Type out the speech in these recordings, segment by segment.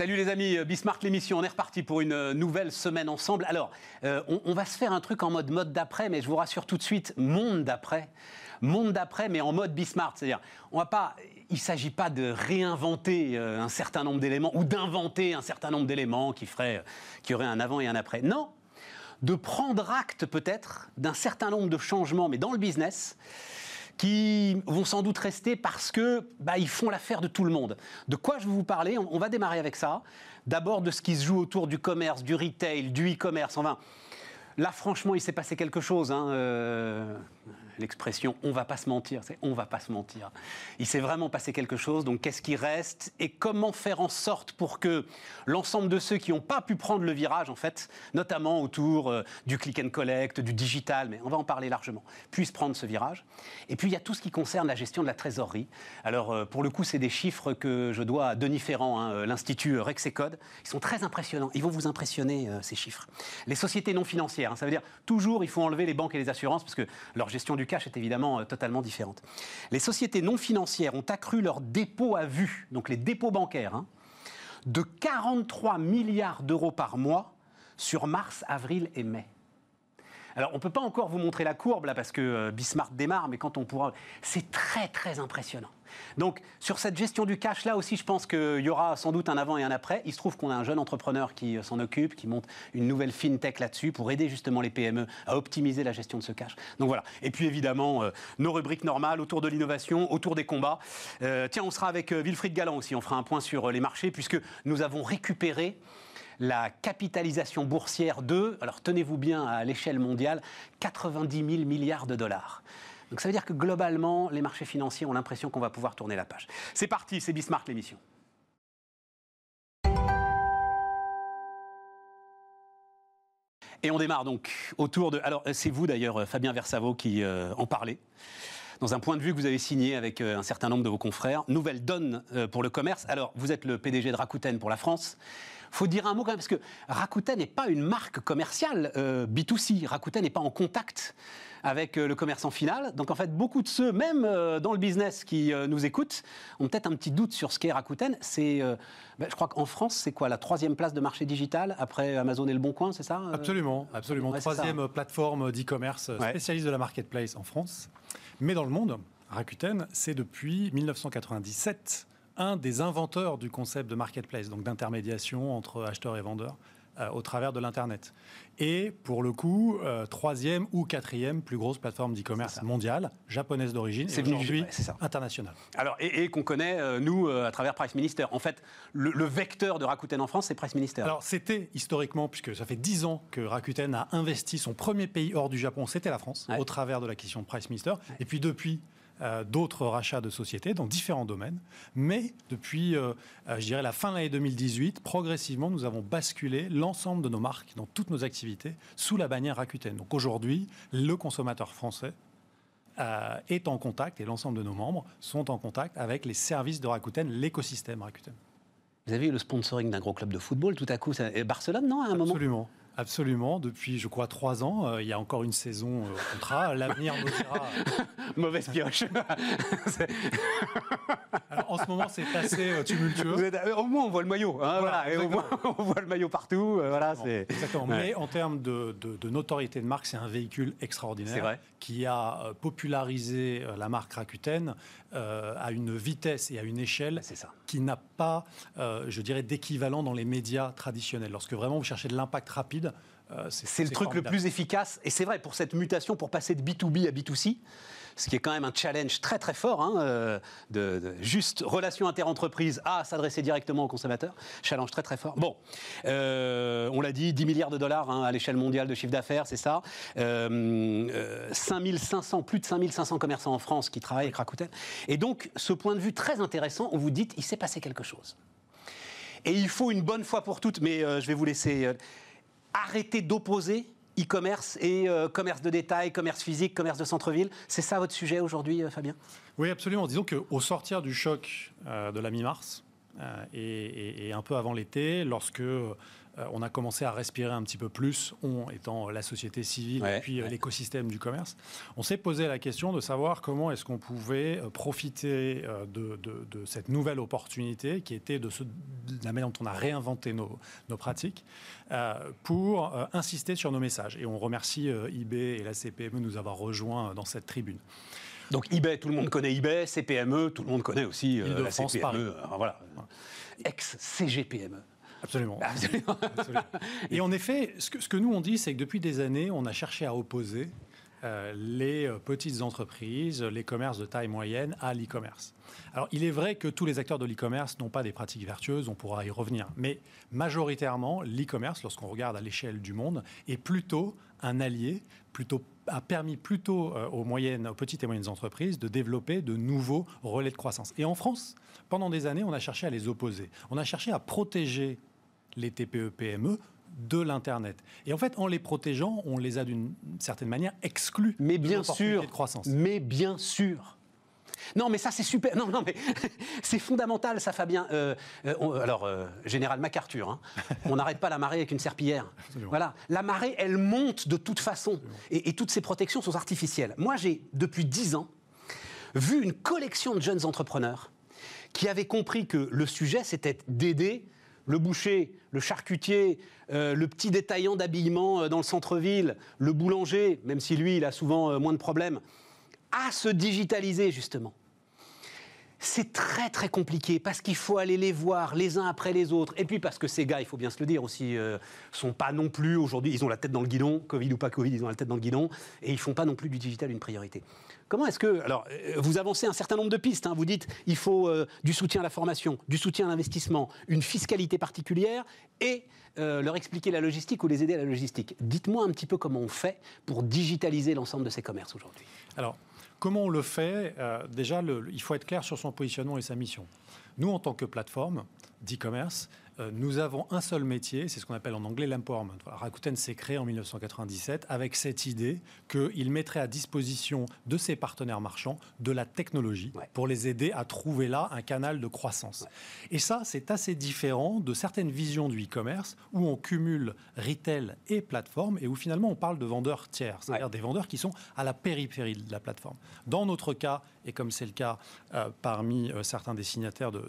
Salut les amis, Bismarck l'émission, on est reparti pour une nouvelle semaine ensemble. Alors, euh, on, va se faire un truc en mode mode d'après, mais je vous rassure tout de suite, monde d'après. Monde d'après, mais en mode Bismarck. C'est-à-dire, on va pas, il ne s'agit pas de réinventer euh, un certain nombre d'éléments ou d'inventer un certain nombre d'éléments qui ferait, qui un avant et un après. Non, de prendre acte peut-être d'un certain nombre de changements, mais dans le business, qui vont sans doute rester parce que bah, ils font l'affaire de tout le monde. De quoi je vais vous parler on, va démarrer avec ça. D'abord de ce qui se joue autour du commerce, du retail, du e-commerce. Enfin, là, franchement, il s'est passé quelque chose. Hein, euh, l'expression on va pas se mentir, c'est on va pas se mentir. Il s'est vraiment passé quelque chose, donc qu'est-ce qui reste et comment faire en sorte pour que l'ensemble de ceux qui n'ont pas pu prendre le virage, en fait, notamment autour euh, du click and collect, du digital, mais on va en parler largement, puissent prendre ce virage. Et puis il y a tout ce qui concerne la gestion de la trésorerie. Alors euh, pour le coup, c'est des chiffres que je dois à Denis Ferrand, hein, euh, l'Institut Rexecode. Ils sont très impressionnants. Ils vont vous impressionner, ces chiffres. Les sociétés non financières, hein, ça veut dire toujours il faut enlever les banques et les assurances parce que leur gestion du cash est évidemment euh, totalement différente. Les sociétés non financières ont accru leurs dépôts à vue, donc les dépôts bancaires, hein, de 43 milliards d'euros par mois sur mars, avril et mai. Alors, on ne peut pas encore vous montrer la courbe, là, parce que euh, Bismarck démarre, mais quand on pourra... C'est très, très impressionnant. Donc, sur cette gestion du cash, là aussi, je pense qu'il y aura sans doute un avant et un après. Il se trouve qu'on a un jeune entrepreneur qui euh, s'en occupe, qui monte une nouvelle fintech là-dessus pour aider justement les PME à optimiser la gestion de ce cash. Donc voilà. Et puis évidemment, euh, nos rubriques normales autour de l'innovation, autour des combats. tiens, on sera avec Wilfried Galland aussi. On fera un point sur les marchés, puisque nous avons récupéré la capitalisation boursière de, alors tenez-vous bien à l'échelle mondiale, 90 000 milliards de dollars. Donc ça veut dire que globalement, les marchés financiers ont l'impression qu'on va pouvoir tourner la page. C'est parti, c'est Bismarck l'émission. Et on démarre donc autour de. Alors, c'est vous d'ailleurs, Fabien Versavo, qui euh, en parlez. Dans un point de vue que vous avez signé avec euh, un certain nombre de vos confrères. Nouvelle donne euh, pour le commerce. Alors, vous êtes le PDG de Rakuten pour la France faut dire un mot quand même, parce que Rakuten n'est pas une marque commerciale euh, B2C. Rakuten n'est pas en contact avec euh, le commerçant final. Donc en fait, beaucoup de ceux, même euh, dans le business, qui nous écoutent, ont peut-être un petit doute sur ce qu'est Rakuten. C'est, ben, je crois qu'en France, c'est quoi la troisième place de marché digital après Amazon et Le Bon Coin, c'est ça Absolument, absolument. troisième plateforme d'e-commerce spécialiste de la marketplace en France. Mais dans le monde, Rakuten, c'est depuis 1997 un des inventeurs du concept de marketplace, donc d'intermédiation entre acheteurs et vendeurs euh, au travers de l'Internet. Et pour le coup, euh, troisième ou quatrième plus grosse plateforme d'e-commerce mondiale, japonaise d'origine, c'est aujourd'hui internationale. Alors, et, qu'on connaît, euh, nous, à travers Price Minister. En fait, le, vecteur de Rakuten en France, c'est Price Minister. Alors, c'était historiquement, puisque ça fait dix ans que Rakuten a investi son premier pays hors du Japon, c'était la France, au travers de l'acquisition de Price Minister. Et puis depuis, euh, d'autres rachats de sociétés dans différents domaines. Mais depuis, euh, euh, je dirais, la fin de l'année 2018, progressivement, nous avons basculé l'ensemble de nos marques dans toutes nos activités sous la bannière Rakuten. Donc aujourd'hui, le consommateur français est en contact et l'ensemble de nos membres sont en contact avec les services de Rakuten, l'écosystème Rakuten. Vous avez eu le sponsoring d'un gros club de football tout à coup, Barcelone, non, à un moment? Absolument. Absolument. Depuis, je crois, trois ans, euh, il y a encore une saison euh, au contrat. L'avenir nous dira. Mauvaise pioche. en ce moment, c'est assez euh, tumultueux. au moins, on voit le maillot. Hein, voilà, et au moins, on voit le maillot partout. voilà, exactement. Mais en termes de, notoriété de marque, c'est un véhicule extraordinaire qui a popularisé la marque Rakuten à une vitesse et à une échelle qui n'a pas, je dirais, d'équivalent dans les médias traditionnels. Lorsque vraiment vous cherchez de l'impact rapide, euh, c'est le truc le plus efficace. Et c'est vrai, pour cette mutation, pour passer de B2B à B2C, ce qui est quand même un challenge très très fort, hein, euh, de, juste relation interentreprise à s'adresser directement aux consommateurs. Challenge très très fort. Bon, euh, on l'a dit, 10 milliards de dollars hein, à l'échelle mondiale de chiffre d'affaires, c'est ça. 5500, plus de 5500 commerçants en France qui travaillent avec Rakuten. Et donc, ce point de vue très intéressant, on vous dit, il s'est passé quelque chose. Et il faut une bonne fois pour toutes, mais je vais vous laisser arrêter d'opposer e-commerce et euh, commerce de détail, commerce physique, commerce de centre-ville. C'est ça votre sujet aujourd'hui, euh, Fabien? Oui, absolument. Disons qu'au sortir du choc euh, de la mi-mars et, un peu avant l'été, lorsque on a commencé à respirer un petit peu plus, on étant la société civile et puis l'écosystème du commerce. On s'est posé la question de savoir comment est-ce qu'on pouvait profiter de, cette nouvelle opportunité qui était de, la manière dont on a réinventé nos, nos pratiques pour insister sur nos messages. Et on remercie eBay et la CPME de nous avoir rejoints dans cette tribune. Donc eBay, tout le monde connaît eBay, CPME, tout le monde connaît aussi euh, la CPME. voilà. Ex-CGPME. Absolument. Et en effet, ce que, ce que nous on dit, c'est que depuis des années, on a cherché à opposer euh, les euh, petites entreprises, les commerces de taille moyenne à l'e-commerce. Alors, il est vrai que tous les acteurs de l'e-commerce n'ont pas des pratiques vertueuses, on pourra y revenir, mais majoritairement, l'e-commerce, lorsqu'on regarde à l'échelle du monde, est plutôt un allié, plutôt a permis plutôt euh, aux moyennes, aux petites et moyennes entreprises de développer de nouveaux relais de croissance. Et en France, pendant des années, on a cherché à les opposer. On a cherché à protéger les TPE-PME de l'Internet. Et en fait, en les protégeant, on les a d'une certaine manière exclus mais bien sûr, de croissance. Mais bien sûr. Non, mais ça, c'est super. Non, non, mais c'est fondamental, ça, Fabien. Euh, euh, alors, euh, général MacArthur, hein, on n'arrête pas la marée avec une serpillière. Voilà. La marée, elle monte de toute façon. Et, et, toutes ces protections sont artificielles. Moi, j'ai, depuis dix ans, vu une collection de jeunes entrepreneurs qui avaient compris que le sujet, c'était d'aider le boucher, le charcutier, le petit détaillant d'habillement dans le centre-ville, le boulanger, même si lui, il a souvent moins de problèmes, à se digitaliser justement. C'est très très compliqué parce qu'il faut aller les voir les uns après les autres. Et puis parce que ces gars, il faut bien se le dire aussi, euh, sont pas non plus aujourd'hui, ils ont la tête dans le guidon, Covid ou pas Covid, ils ont la tête dans le guidon, et ils font pas non plus du digital une priorité. Comment est-ce que, alors, euh, vous avancez un certain nombre de pistes. Hein. vous dites, il faut euh, du soutien à la formation, du soutien à l'investissement, une fiscalité particulière, et leur expliquer la logistique ou les aider à la logistique. Dites-moi un petit peu comment on fait pour digitaliser l'ensemble de ces commerces aujourd'hui. Alors, Comment on le fait euh, Déjà, il faut être clair sur son positionnement et sa mission. Nous, en tant que plateforme d'e-commerce, nous avons un seul métier, c'est ce qu'on appelle en anglais l'empowerment. Rakuten s'est créé en 1997 avec cette idée qu'il mettrait à disposition de ses partenaires marchands de la technologie pour les aider à trouver là un canal de croissance. Et ça, c'est assez différent de certaines visions du e-commerce où on cumule retail et plateforme et où finalement on parle de vendeurs tiers, c'est-à-dire des vendeurs qui sont à la périphérie de la plateforme. Dans notre cas, et comme c'est le cas euh, parmi euh, certains des signataires de,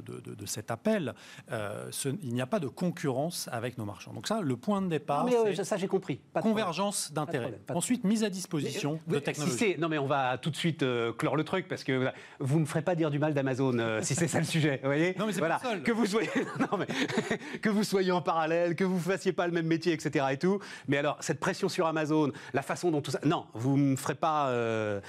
cet appel, il n'y a pas de concurrence avec nos marchands. Donc ça, le point de départ, c'est ça j'ai compris. convergence d'intérêts. Ensuite, mise à disposition de technologies. non mais on va tout de suite euh, clore le truc parce que vous ne me ferez pas dire du mal d'Amazon euh, si c'est ça le sujet, vous voyez Non mais c'est voilà. pas seul. Que vous soyez, non, mais, que vous soyez en parallèle, que vous fassiez pas le même métier, etc. et tout. Mais alors cette pression sur Amazon, la façon dont tout ça, non, vous ne me ferez pas euh,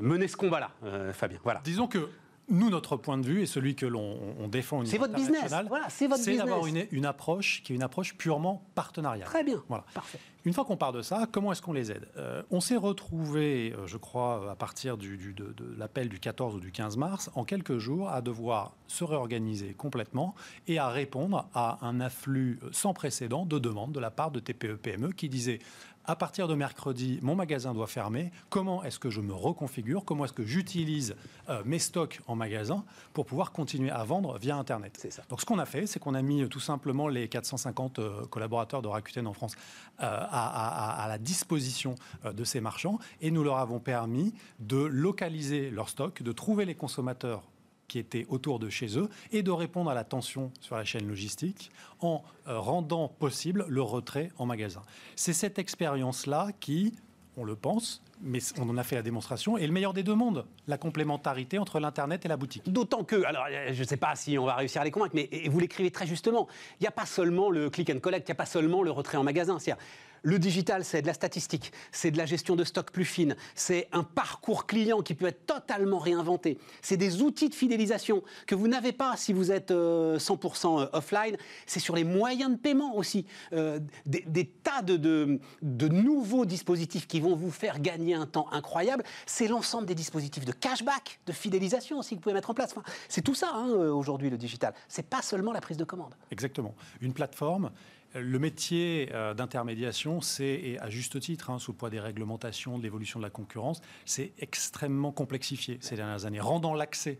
mener ce combat-là, Fabien. Voilà. Disons que nous, notre point de vue et celui que l'on défend au C'est votre business. Voilà, c'est votre C'est d'avoir une, approche qui est une approche purement partenariale. Très bien. Voilà. Parfait. Une fois qu'on part de ça, comment est-ce qu'on les aide? Euh, On s'est retrouvé, euh, je crois, à partir du, de, l'appel du 14 ou du 15 mars, en quelques jours, à devoir se réorganiser complètement et à répondre à un afflux sans précédent de demandes de la part de TPE-PME qui disaient à partir de mercredi, mon magasin doit fermer. Comment est-ce que je me reconfigure? Comment est-ce que j'utilise euh, mes stocks en magasin pour pouvoir continuer à vendre via Internet? Ça. Donc ce qu'on a fait, c'est qu'on a mis euh, tout simplement les 450 euh, collaborateurs de Rakuten en France à, la disposition de ces marchands et nous leur avons permis de localiser leurs stocks, de trouver les consommateurs qui étaient autour de chez eux et de répondre à la tension sur la chaîne logistique en euh, rendant possible le retrait en magasin. C'est cette expérience-là qui, on le pense, mais on en a fait la démonstration, est le meilleur des deux mondes, la complémentarité entre l'Internet et la boutique. D'autant que, alors je ne sais pas si on va réussir à les convaincre, mais vous l'écrivez très justement, il n'y a pas seulement le click and collect, il n'y a pas seulement le retrait en magasin. Le digital, c'est de la statistique, c'est de la gestion de stock plus fine, c'est un parcours client qui peut être totalement réinventé, c'est des outils de fidélisation que vous n'avez pas si vous êtes 100% euh, euh, offline, c'est sur les moyens de paiement aussi, euh, des, tas de, nouveaux dispositifs qui vont vous faire gagner un temps incroyable, c'est l'ensemble des dispositifs de cashback, de fidélisation aussi que vous pouvez mettre en place. c'est tout ça hein, aujourd'hui le digital, c'est pas seulement la prise de commande. Exactement. Une plateforme le métier euh, d'intermédiation, c'est, et à juste titre, hein, sous le poids des réglementations, de l'évolution de la concurrence, c'est extrêmement complexifié ces dernières années, rendant l'accès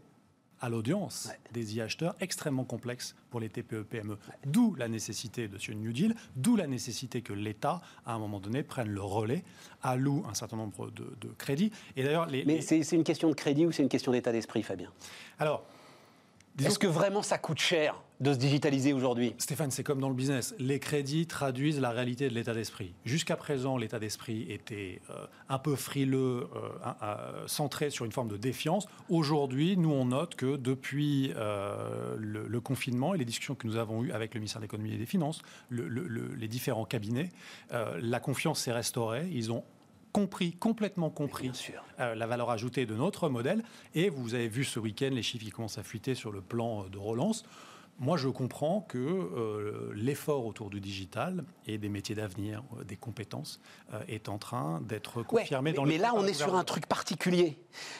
à l'audience des e-acheteurs extrêmement complexes pour les TPE-PME. D'où la nécessité de ce New Deal, d'où la nécessité que l'État, à un moment donné, prenne le relais, alloue un certain nombre de, crédits. Et d'ailleurs, les, Mais c'est une question de crédit ou c'est une question d'état d'esprit, Fabien? Alors, est-ce que vraiment ça coûte cher? De se digitaliser aujourd'hui Stéphane, c'est comme dans le business. Les crédits traduisent la réalité de l'état d'esprit. Jusqu'à présent, l'état d'esprit était euh, un peu frileux, euh, centré sur une forme de défiance. Aujourd'hui, nous, on note que depuis euh, le, confinement et les discussions que nous avons eues avec le ministère de l'économie et des finances, les différents cabinets, la confiance s'est restaurée. Ils ont compris, complètement compris euh, la valeur ajoutée de notre modèle. Et vous avez vu ce week-end les chiffres qui commencent à fuiter sur le plan de relance. Moi, je comprends que euh, l'effort autour du digital et des métiers d'avenir, des compétences, est en train d'être confirmé dans mais, le. Mais là, on est sur un truc particulier.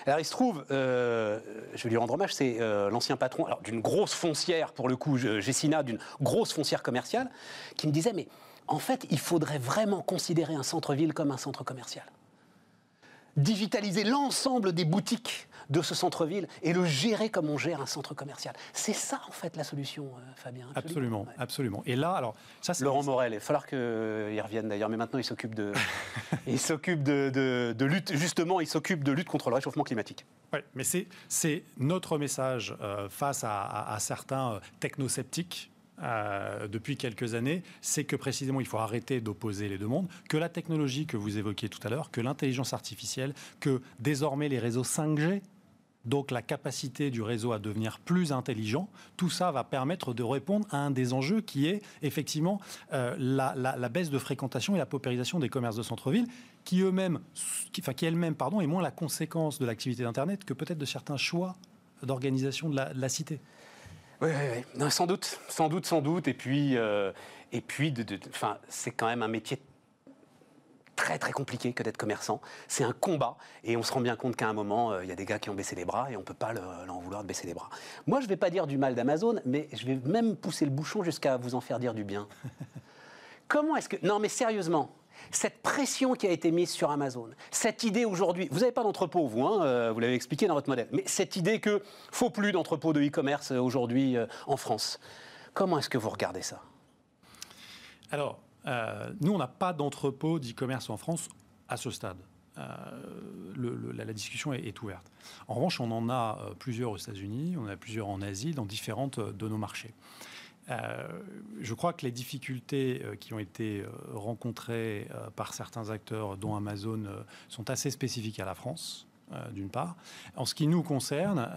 Alors, il se trouve, je vais lui rendre hommage, c'est l'ancien patron d'une grosse foncière, pour le coup, Gessina, d'une grosse foncière commerciale, qui me disait mais en fait, il faudrait vraiment considérer un centre-ville comme un centre commercial. Digitaliser l'ensemble des boutiques de ce centre-ville et le gérer comme on gère un centre commercial. C'est ça, en fait, la solution, euh, Fabien. Absolument, absolument, Et là, alors, ça, Laurent Morel, il va falloir qu'il revienne d'ailleurs, mais maintenant il s'occupe de, il s'occupe de, lutte, justement, il s'occupe de lutte contre le réchauffement climatique. Oui, mais c'est notre message euh, face à, certains euh, technosceptiques euh, depuis quelques années, c'est que précisément il faut arrêter d'opposer les deux mondes, que la technologie que vous évoquiez tout à l'heure, que l'intelligence artificielle, que désormais les réseaux 5G donc la capacité du réseau à devenir plus intelligent, tout ça va permettre de répondre à un des enjeux qui est effectivement euh, la, baisse de fréquentation et la paupérisation des commerces de centre-ville, qui eux-mêmes, enfin qui elle-même, pardon, est moins la conséquence de l'activité d'Internet que peut-être de certains choix d'organisation de la cité. Oui, oui, sans doute, sans doute, sans doute. Et puis, euh, et puis de, c'est quand même un métier très très compliqué que d'être commerçant. C'est un combat et on se rend bien compte qu'à un moment, euh, il y a des gars qui ont baissé les bras et on ne peut pas leur vouloir de baisser les bras. Moi, je ne vais pas dire du mal d'Amazon, mais je vais même pousser le bouchon jusqu'à vous en faire dire du bien. Comment est-ce que... Non, mais sérieusement, cette pression qui a été mise sur Amazon, cette idée aujourd'hui, vous n'avez pas d'entrepôt, vous, hein, euh, vous l'avez expliqué dans votre modèle, mais cette idée que faut plus d'entrepôt de e-commerce euh, aujourd'hui euh, en France, comment est-ce que vous regardez ça? Alors, nous, on n'a pas d'entrepôt d'e-commerce en France à ce stade. la, discussion est, ouverte. En revanche, on en a plusieurs aux États-Unis, on en a plusieurs en Asie, dans différentes de nos marchés. Euh, je crois que les difficultés euh, qui ont été euh, rencontrées par certains acteurs, dont Amazon, sont assez spécifiques à la France, d'une part. En ce qui nous concerne,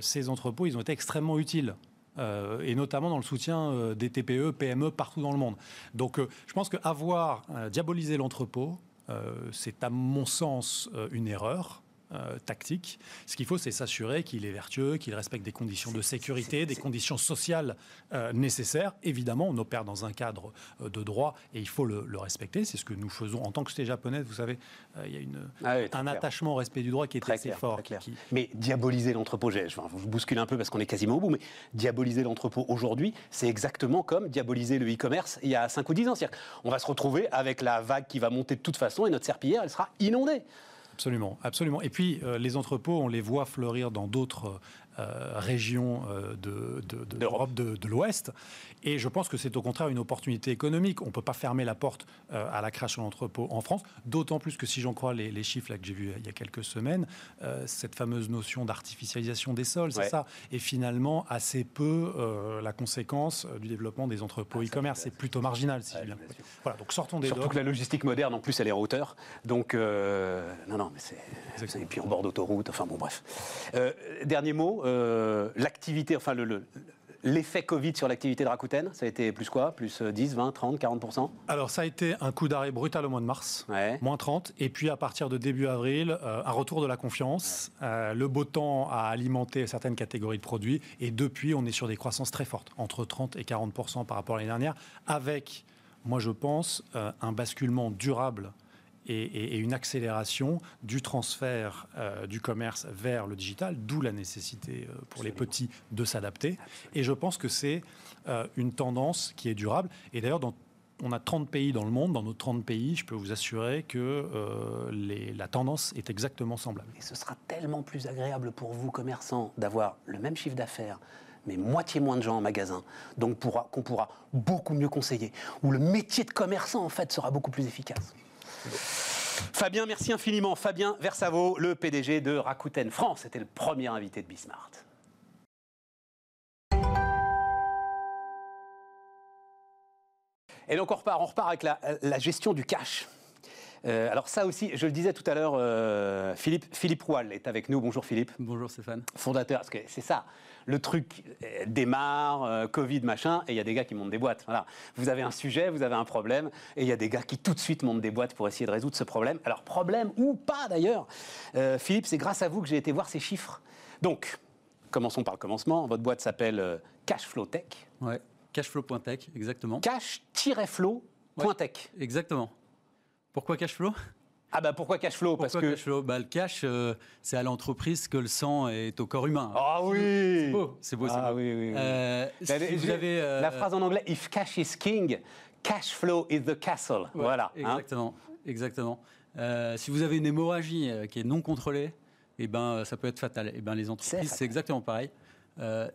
ces entrepôts, ils ont été extrêmement utiles. Et notamment dans le soutien des TPE, PME partout dans le monde. Donc je pense qu'avoir diabolisé l'entrepôt, c'est à mon sens une erreur. Euh, tactique. Ce qu'il faut, c'est s'assurer qu'il est vertueux, qu'il respecte des conditions de sécurité, des conditions sociales euh, nécessaires. Évidemment, on opère dans un cadre euh, de droit et il faut le, respecter. C'est ce que nous faisons en tant que société japonaise. Vous savez, il y a une, ah un attachement au respect du droit qui est très fort. Mais diaboliser l'entrepôt, je, je vous bouscule un peu parce qu'on est quasiment au bout, mais diaboliser l'entrepôt aujourd'hui, c'est exactement comme diaboliser le e-commerce il y a 5 ou 10 ans. On va se retrouver avec la vague qui va monter de toute façon et notre serpillière, elle sera inondée. Absolument, absolument. Et puis, euh, les entrepôts, on les voit fleurir dans d'autres euh, régions euh, d'Europe de, de, l'Ouest. Et je pense que c'est au contraire une opportunité économique. On ne peut pas fermer la porte euh, à la création d'entrepôts en France, d'autant plus que si j'en crois les, chiffres là, que j'ai vus il y a quelques semaines, cette fameuse notion d'artificialisation des sols, c'est ça, est finalement assez peu la conséquence du développement des entrepôts ah, e-commerce. C'est plutôt marginal, si bien. Voilà, donc sortons des Surtout que la logistique moderne, en plus, elle est en hauteur. Donc, non, non, mais c'est... Et puis en bord d'autoroute, enfin bon, bref. dernier mot, euh, l'activité, enfin le, L'effet Covid sur l'activité de Rakuten, ça a été plus quoi? Plus 10, 20, 30, 40% Alors ça a été un coup d'arrêt brutal au mois de mars, moins 30, et puis à partir de début avril, euh, un retour de la confiance. Euh, le beau temps a alimenté certaines catégories de produits, et depuis on est sur des croissances très fortes, entre 30 et 40% par rapport à l'année dernière, avec, moi je pense, un basculement durable et, une accélération du transfert euh, du commerce vers le digital, d'où la nécessité euh, pour les petits de s'adapter. Et je pense que c'est euh, une tendance qui est durable. Et d'ailleurs, dans on a 30 pays dans le monde. Dans nos 30 pays, je peux vous assurer que euh, la tendance est exactement semblable. Et ce sera tellement plus agréable pour vous, commerçants, d'avoir le même chiffre d'affaires, mais moitié moins de gens en magasin, donc qu'on pourra beaucoup mieux conseiller, où le métier de commerçant, en fait, sera beaucoup plus efficace. Fabien, merci infiniment. Fabien Versavo, le PDG de Rakuten France, était le premier invité de Bismart. Et donc on repart, on repart avec la, gestion du cash. Euh, alors ça aussi, je le disais tout à l'heure, euh, Philippe, Philippe Roual est avec nous. Bonjour Philippe. Bonjour Stéphane. Fondateur, parce que c'est ça, le truc euh, démarre, Covid, machin, et il y a des gars qui montent des boîtes. Voilà. Vous avez un sujet, vous avez un problème, et il y a des gars qui tout de suite montent des boîtes pour essayer de résoudre ce problème. Alors problème ou pas d'ailleurs, Philippe, c'est grâce à vous que j'ai été voir ces chiffres. Donc, commençons par le commencement. Votre boîte s'appelle Cashflow Tech. Ouais. Cashflow.tech, exactement. Cash-flow.tech. Exactement. Pourquoi Cashflow? Ah bah pourquoi cashflow Parce que bah, le cash, euh, c'est à l'entreprise que le sang est au corps humain. Ah oui C'est beau, c'est beau. Ah oui, oui, euh, vous avez, euh, La phrase en anglais, if cash is king, cash flow is the castle. voilà. Hein. Exactement, exactement. si vous avez une hémorragie qui est non contrôlée, eh ben, ça peut être fatal. Eh ben, les entreprises, c'est exactement pareil.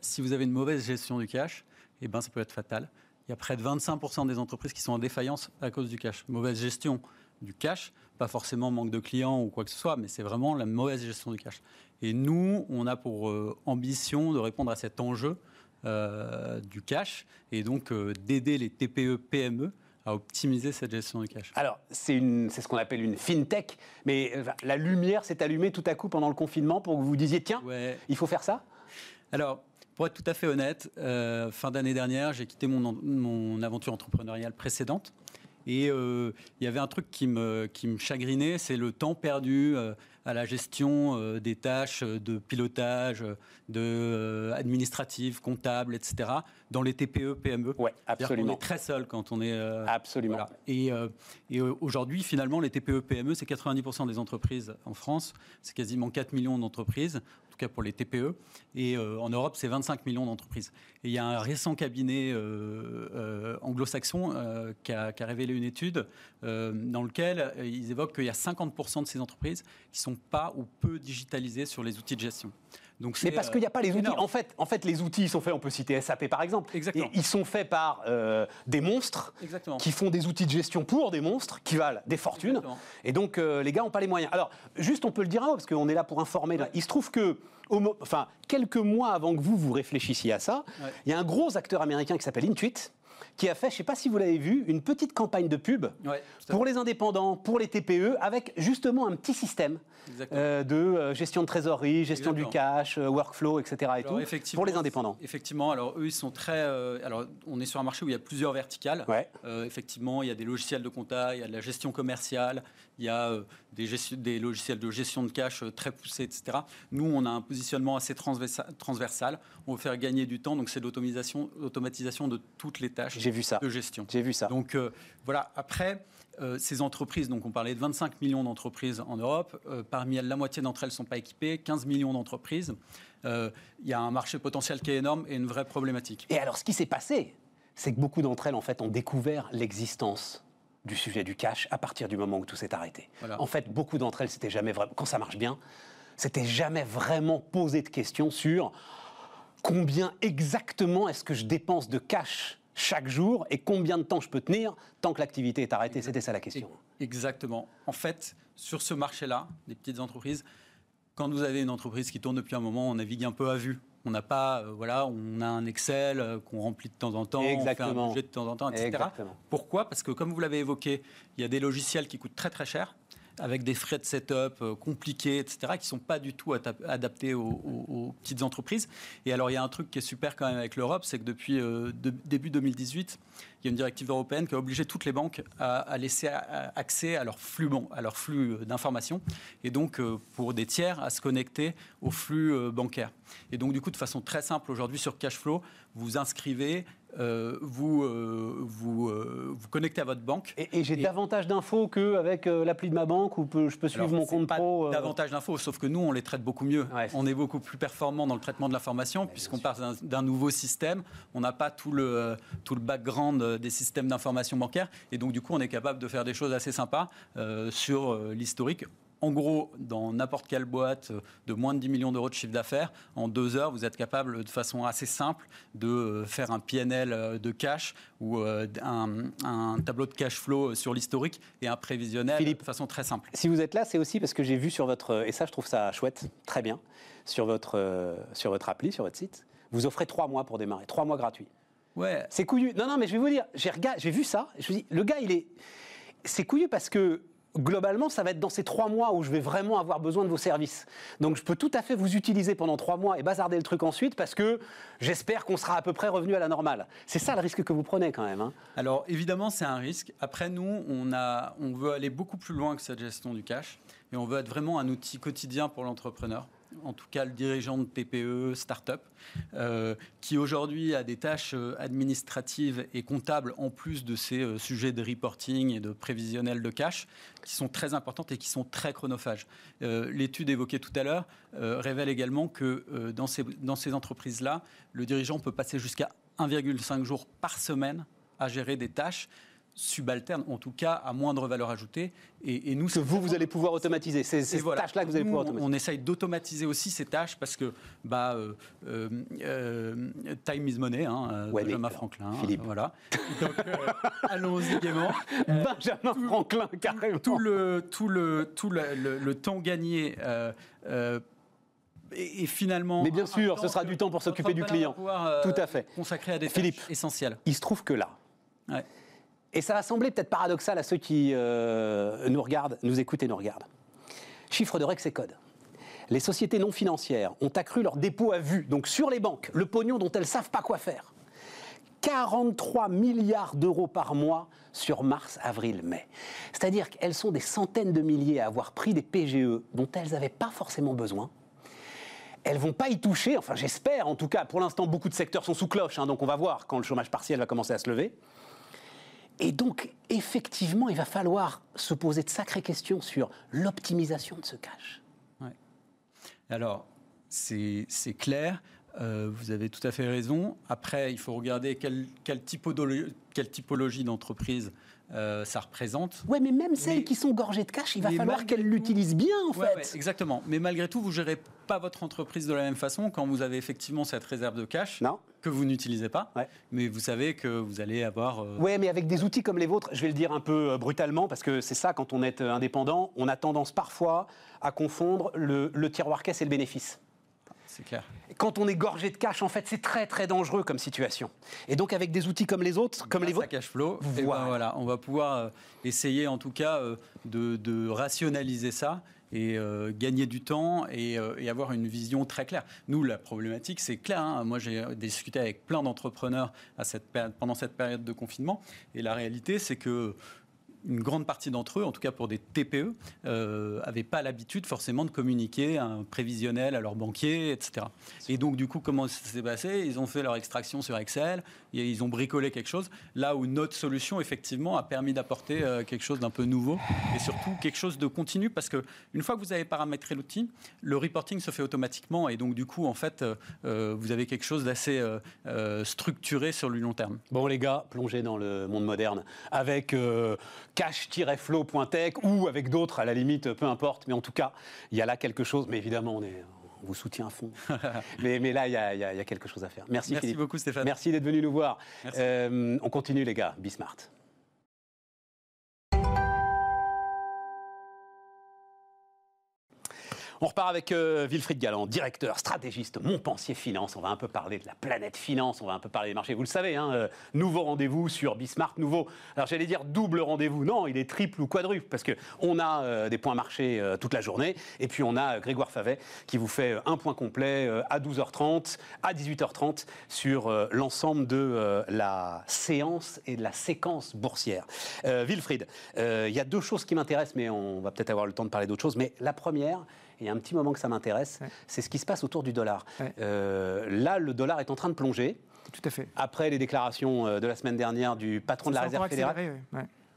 si vous avez une mauvaise gestion du cash, eh ben, ça peut être fatal. Il y a près de 25% des entreprises qui sont en défaillance à cause du cash. Mauvaise gestion du cash, pas forcément manque de clients ou quoi que ce soit, mais c'est vraiment la mauvaise gestion du cash. Et nous, on a pour euh, ambition de répondre à cet enjeu euh, du cash et donc euh, d'aider les TPE, PME à optimiser cette gestion du cash. Alors, c'est ce qu'on appelle une fintech, mais la lumière s'est allumée tout à coup pendant le confinement pour que vous vous disiez, tiens, il faut faire ça? Alors, pour être tout à fait honnête, fin d'année dernière, j'ai quitté mon, mon, aventure entrepreneuriale précédente. Et euh, il y avait un truc qui me, qui me chagrinait, c'est le temps perdu euh, à la gestion euh, des tâches de pilotage, de administratives, comptables, etc. dans les TPE, PME. Ouais, absolument. On est très seul quand on est. absolument. Et, et aujourd'hui, finalement, les TPE, PME, c'est 90% des entreprises en France. C'est quasiment 4 millions d'entreprises, en tout cas pour les TPE. Et en Europe, c'est 25 millions d'entreprises. Et il y a un récent cabinet anglo-saxon qui a, qui a révélé une étude euh, dans laquelle euh, ils évoquent qu'il y a 50% de ces entreprises qui ne sont pas ou peu digitalisées sur les outils de gestion. Donc mais parce qu'il n'y a pas les outils. En fait, en fait, les outils sont faits, on peut citer SAP par exemple. Exactement. ils sont faits par euh, des monstres qui font des outils de gestion pour des monstres qui valent des fortunes. Et donc, les gars n'ont pas les moyens. Alors, juste, on peut le dire, parce qu'on est là pour informer. Il se trouve que, enfin, quelques mois avant que vous, vous réfléchissiez à ça, il y a un gros acteur américain qui s'appelle Intuit qui a fait, je ne sais pas si vous l'avez vu, une petite campagne de pub pour les indépendants, pour les TPE, avec justement un petit système euh, de euh, gestion de trésorerie, gestion du cash, euh, workflow, etc. Et tout, pour les indépendants. Effectivement, alors eux, ils sont très. alors, on est sur un marché où il y a plusieurs verticales. effectivement, il y a des logiciels de compta, il y a de la gestion commerciale, il y a des, des, logiciels de gestion de cash très poussés, etc. Nous, on a un positionnement assez transversal. On veut faire gagner du temps, donc c'est l'automatisation de toutes les tâches vu ça. de gestion. J'ai vu ça. Donc voilà, après, euh, ces entreprises, donc on parlait de 25 millions d'entreprises en Europe, euh, parmi elles, la moitié d'entre elles ne sont pas équipées, 15 millions d'entreprises. Euh, il y a un marché potentiel qui est énorme et une vraie problématique. Et alors, ce qui s'est passé, c'est que beaucoup d'entre elles, en fait, ont découvert l'existence du sujet du cash à partir du moment où tout s'est arrêté. En fait, beaucoup d'entre elles, c'était jamais vraiment, quand ça marche bien, c'était jamais vraiment posé de questions sur combien exactement est-ce que je dépense de cash chaque jour et combien de temps je peux tenir tant que l'activité est arrêtée C'était ça la question. Exactement. En fait, sur ce marché-là, des petites entreprises, quand vous avez une entreprise qui tourne depuis un moment, on navigue un peu à vue. On n'a pas, euh, voilà, on a un Excel euh, qu'on remplit de temps en temps, Exactement. on fait un budget de temps en temps, etc. Exactement. Pourquoi? Parce que comme vous l'avez évoqué, il y a des logiciels qui coûtent très très cher avec des frais de setup euh, compliqués, etc., qui ne sont pas du tout adaptés aux, petites entreprises. Et alors, il y a un truc qui est super quand même avec l'Europe, c'est que depuis euh, début 2018, il y a une directive européenne qui a obligé toutes les banques à, laisser accès à leur flux, bon, à leur flux euh, d'informations, et donc pour des tiers à se connecter au flux bancaire. Et donc, du coup, de façon très simple, aujourd'hui, sur Cashflow, vous inscrivez vous, vous, vous connectez à votre banque. Et, j'ai davantage d'infos qu'avec l'appli de ma banque où je peux suivre mon compte pas pro Davantage d'infos, sauf que nous, on les traite beaucoup mieux. on est beaucoup plus performant dans le traitement de l'information puisqu'on part d'un nouveau système. On n'a pas tout le, tout le background des systèmes d'information bancaire. Et donc, du coup, on est capable de faire des choses assez sympas sur l'historique en gros, dans n'importe quelle boîte de moins de 10 millions d'euros de chiffre d'affaires, en deux heures, vous êtes capable de façon assez simple de euh, faire un PNL euh, de cash ou euh, un, tableau de cash flow sur l'historique et un prévisionnel Philippe, de façon très simple. Si vous êtes là, c'est aussi parce que j'ai vu sur votre, et ça je trouve ça chouette, très bien, sur votre, sur votre appli, sur votre site, vous offrez trois mois pour démarrer, trois mois gratuits. Ouais. C'est couillu. Non, non, mais je vais vous dire, j'ai vu ça, je me dis, le gars, il est. C'est couillu parce que globalement, ça va être dans ces trois mois où je vais vraiment avoir besoin de vos services. Donc je peux tout à fait vous utiliser pendant trois mois et bazarder le truc ensuite parce que j'espère qu'on sera à peu près revenu à la normale. C'est ça le risque que vous prenez quand même. Hein. Alors évidemment, c'est un risque. Après, nous, on, a, on veut aller beaucoup plus loin que cette gestion du cash et on veut être vraiment un outil quotidien pour l'entrepreneur en tout cas le dirigeant de TPE, start-up, euh, qui aujourd'hui a des tâches euh, administratives et comptables en plus de ces euh, sujets de reporting et de prévisionnel de cash, qui sont très importantes et qui sont très chronophages. L'étude évoquée tout à l'heure révèle également que dans ces, dans ces entreprises-là, le dirigeant peut passer jusqu'à 1,5 jours par semaine à gérer des tâches subalterne, en tout cas à moindre valeur ajoutée. Et, nous, que vous, vous allez pouvoir automatiser ces, tâches-là que vous allez pouvoir automatiser. On, essaye d'automatiser aussi ces tâches parce que bah, euh, euh, euh, time is money, hein, Benjamin Franklin. Philippe. voilà. Donc allons-y gaiement. Benjamin Franklin, carrément. Tout le, tout le, tout le, temps gagné. Et, finalement. Mais bien sûr, ce sera du temps pour s'occuper du client. Tout à fait. Consacré à des Philippe, tâches essentielles. Il se trouve que là, ouais. Et ça va sembler peut-être paradoxal à ceux qui euh, nous regardent, nous écoutent et nous regardent. Chiffre de Rexecode. Les sociétés non financières ont accru leurs dépôts à vue, donc sur les banques, le pognon dont elles ne savent pas quoi faire. 43 milliards d'euros par mois sur mars, avril, mai. C'est-à-dire qu'elles sont des centaines de milliers à avoir pris des PGE dont elles n'avaient pas forcément besoin. Elles vont pas y toucher, enfin j'espère en tout cas. Pour l'instant, beaucoup de secteurs sont sous cloche, hein, donc on va voir quand le chômage partiel va commencer à se lever. Et donc, effectivement, il va falloir se poser de sacrées questions sur l'optimisation de ce cash. Alors, c'est clair. Euh, vous avez tout à fait raison. Après, il faut regarder quelle, quelle typologie, quelle typologie d'entreprise euh, ça représente. Oui, mais même celles qui sont gorgées de cash, il va falloir qu'elles l'utilisent bien, en fait. exactement. Mais malgré tout, vous gérez pas votre entreprise de la même façon quand vous avez effectivement cette réserve de cash. Que vous n'utilisez pas, mais vous savez que vous allez avoir. Euh, oui, mais avec des outils comme les vôtres, je vais le dire un peu euh, brutalement, parce que c'est ça, quand on est indépendant, on a tendance parfois à confondre le, le tiroir caisse et le bénéfice. C'est clair. Quand on est gorgé de cash, en fait, c'est très très dangereux comme situation. Et donc avec des outils comme les autres, comme les vôtres, cash flow, eh ben voilà. on va pouvoir euh, essayer en tout cas euh, de, rationaliser ça et euh, gagner du temps et, avoir une vision très claire. Nous, la problématique, c'est clair. Hein. Moi, j'ai discuté avec plein d'entrepreneurs pendant cette période de confinement, et la réalité, c'est que une grande partie d'entre eux, en tout cas pour des TPE, n'avaient pas l'habitude forcément de communiquer un prévisionnel à leur banquier, etc. Et donc, du coup, comment ça s'est passé? Ils ont fait leur extraction sur Excel, ils ont bricolé quelque chose, là où notre solution, effectivement, a permis d'apporter euh, quelque chose d'un peu nouveau et surtout quelque chose de continu, parce que une fois que vous avez paramétré l'outil, le reporting se fait automatiquement et donc, du coup, en fait, euh, euh, vous avez quelque chose d'assez structuré sur le long terme. Bon, les gars, plongez dans le monde moderne avec cash-flow.tech ou avec d'autres, à la limite, peu importe, mais en tout cas, il y a là quelque chose, mais évidemment, on est on vous soutient à fond. mais, mais, là, il y, a quelque chose à faire. Merci, Merci beaucoup, Stéphane. Merci d'être venu nous voir. Euh, on continue, les gars. Bismart. On repart avec euh, Wilfried Galland, directeur, stratégiste, Montpensier Finance. On va un peu parler de la planète finance, on va un peu parler des marchés. Vous le savez, hein, euh, nouveau rendez-vous sur Bismarck, nouveau. Alors j'allais dire double rendez-vous. Non, il est triple ou quadruple parce que on a euh, des points marchés toute la journée et puis on a Grégoire Favet qui vous fait un point complet à 12h30, à 18h30 sur l'ensemble de la séance et de la séquence boursière. Wilfried, il y a deux choses qui m'intéressent, mais on va peut-être avoir le temps de parler d'autres choses. Mais la première, il y a un petit moment que ça m'intéresse, c'est ce qui se passe autour du dollar. Euh, là, le dollar est en train de plonger. Tout à fait. Après les déclarations de la semaine dernière du patron de la Réserve fédérale.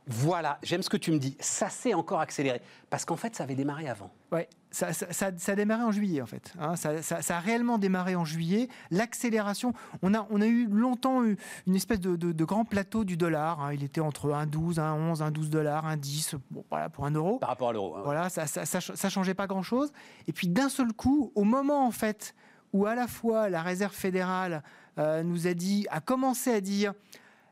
Voilà, j'aime ce que tu me dis. Ça s'est encore accéléré. Parce qu'en fait, ça avait démarré avant. Oui, ça, a démarré en juillet, en fait. Hein. ça, a réellement démarré en juillet. L'accélération, on a, on a eu longtemps eu une espèce de, grand plateau du dollar. Hein. Il était entre 1,12, 1,11, 1,12 dollars, 1,10 bon, voilà, pour un euro. Par rapport à l'euro. Hein, voilà, ça ne changeait pas grand-chose. Et puis, d'un seul coup, au moment, en fait, où à la fois la Réserve fédérale euh, nous a dit, a commencé à dire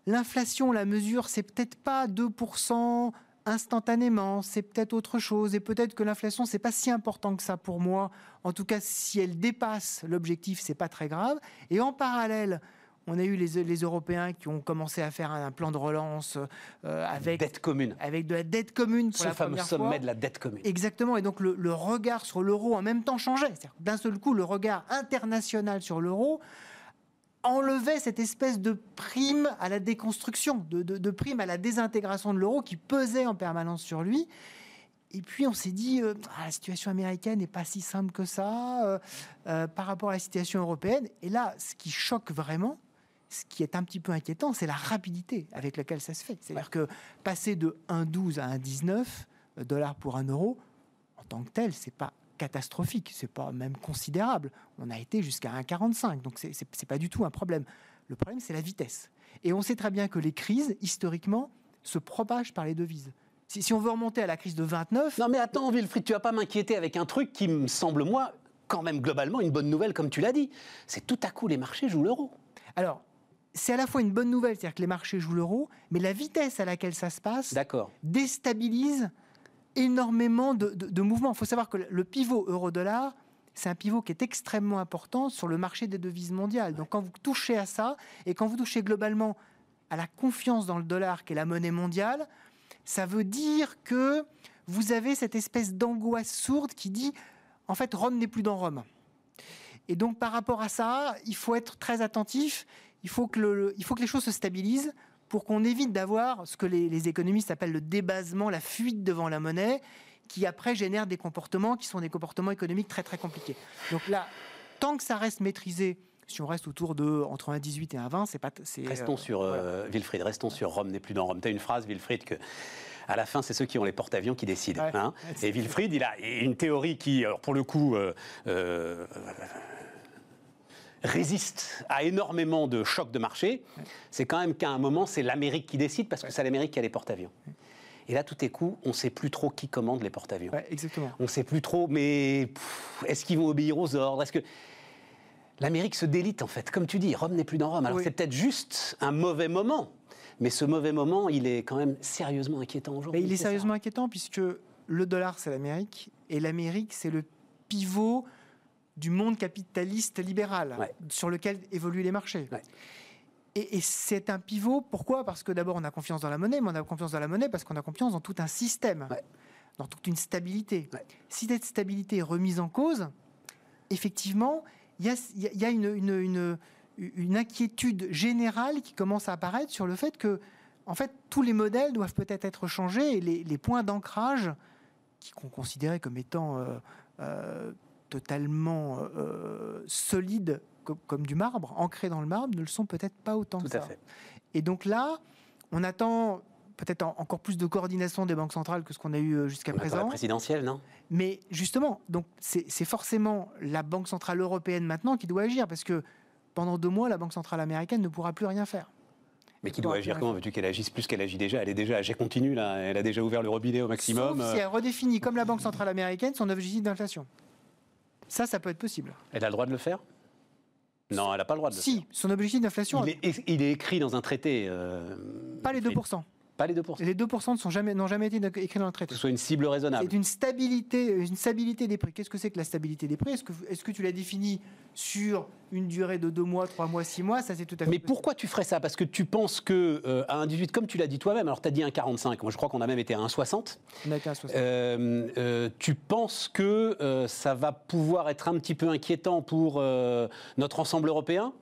l'inflation, la mesure, c'est peut-être pas 2% instantanément, c'est peut-être autre chose, et peut-être que l'inflation, c'est pas si important que ça pour moi. En tout cas, si elle dépasse l'objectif, c'est pas très grave. Et en parallèle, on a eu les, Européens qui ont commencé à faire un, plan de relance euh, avec dette commune, avec de la dette commune. Pour Ce fameux sommet de la dette commune. Exactement. Et donc le, le regard sur l'euro en même temps changeait. D'un seul coup, le regard international sur l'euro enlevait cette espèce de prime à la déconstruction, de, prime à la désintégration de l'euro qui pesait en permanence sur lui. Et puis on s'est dit, euh, ah, la situation américaine n'est pas si simple que ça euh, euh, par rapport à la situation européenne. Et là, ce qui choque vraiment, ce qui est un petit peu inquiétant, c'est la rapidité avec laquelle ça se fait. C'est-à-dire que passer de 1,12 à 1,19 dollars pour un euro, en tant que tel, c'est pas catastrophique, c'est pas même considérable. On a été jusqu'à 1,45, donc c'est pas du tout un problème. Le problème, c'est la vitesse. Et on sait très bien que les crises, historiquement, se propagent par les devises. Si, on veut remonter à la crise de 29... Non mais attends, Wilfried, tu vas pas m'inquiéter avec un truc qui me semble, moi, quand même globalement une bonne nouvelle, comme tu l'as dit. C'est tout à coup les marchés jouent l'euro. Alors, c'est à la fois une bonne nouvelle, c'est-à-dire que les marchés jouent l'euro, mais la vitesse à laquelle ça se passe déstabilise énormément de, mouvements. Il faut savoir que le pivot euro-dollar, c'est un pivot qui est extrêmement important sur le marché des devises mondiales. Donc quand vous touchez à ça, et quand vous touchez globalement à la confiance dans le dollar, qui est la monnaie mondiale, ça veut dire que vous avez cette espèce d'angoisse sourde qui dit, en fait, Rome n'est plus dans Rome. Et donc par rapport à ça, il faut être très attentif, il faut que, il faut que les choses se stabilisent pour qu'on évite d'avoir ce que les, économistes appellent le débasement, la fuite devant la monnaie, qui après génère des comportements qui sont des comportements économiques très très compliqués. Donc là, tant que ça reste maîtrisé, si on reste autour de entre 1,18 et 1,20, c'est pas. Restons euh, sur euh, Wilfried, restons sur Rome n'est plus dans Rome. Tu as une phrase, Wilfried, que à la fin, c'est ceux qui ont les porte-avions qui décident. Hein. et Wilfried, il a une théorie qui, alors pour le coup, euh, résiste à énormément de chocs de marché, c'est quand même qu'à un moment, c'est l'Amérique qui décide parce que c'est l'Amérique qui a les porte-avions. Et là, tout est coup, on ne sait plus trop qui commande les porte-avions. exactement. On ne sait plus trop, mais est-ce qu'ils vont obéir aux ordres? Est-ce que l'Amérique se délite en fait? Comme tu dis, Rome n'est plus dans Rome. Alors c'est peut-être juste un mauvais moment, mais ce mauvais moment, il est quand même sérieusement inquiétant aujourd'hui. Il est sérieusement inquiétant puisque le dollar, c'est l'Amérique, et l'Amérique, c'est le pivot du monde capitaliste libéral sur lequel évoluent les marchés. Et, c'est un pivot, pourquoi? Parce que d'abord on a confiance dans la monnaie, mais on a confiance dans la monnaie parce qu'on a confiance dans tout un système, dans toute une stabilité. Si cette stabilité est remise en cause, effectivement, il y a, une, une, inquiétude générale qui commence à apparaître sur le fait que, en fait, tous les modèles doivent peut-être être changés et les, points d'ancrage qu'on considérait comme étant euh, euh, totalement euh, solides comme, du marbre, ancrés dans le marbre, ne le sont peut-être pas autant Tout que à ça. Fait. Et donc là, on attend peut-être encore plus de coordination des banques centrales que ce qu'on a eu euh, jusqu'à présent. La présidentielle, non? Mais justement, donc c'est forcément la Banque centrale européenne maintenant qui doit agir, parce que pendant deux mois, la Banque centrale américaine ne pourra plus rien faire. Mais qui doit agir comment Veux-tu qu'elle agisse plus qu'elle agit déjà Elle est déjà agée continue, là. Elle a déjà ouvert le robinet au maximum. Sauf si elle redéfinit, comme la Banque centrale américaine, son objectif d'inflation. Ça, ça peut être possible. Elle a le droit de le faire? Non, elle n'a pas le droit de le faire. Si, son objectif d'inflation. Il, est écrit dans un traité. Euh, pas les 2%. Pas les 2%. Les 2% n'ont jamais, jamais été écrits dans le traité. Que ce soit une cible raisonnable. C'est une stabilité, une stabilité des prix. Qu'est-ce que c'est que la stabilité des prix? Est-ce que, est que tu l'as définie sur une durée de 2 mois, 3 mois, 6 mois Ça, c'est tout à fait. Mais pourquoi tu ferais ça? Parce que tu penses que euh, à 1,18, comme tu l'as dit toi-même, alors tu as dit 1,45. Moi, je crois qu'on a même été à 1,60. On a été à 1,60. Euh, euh, tu penses que ça va pouvoir être un petit peu inquiétant pour notre ensemble européen?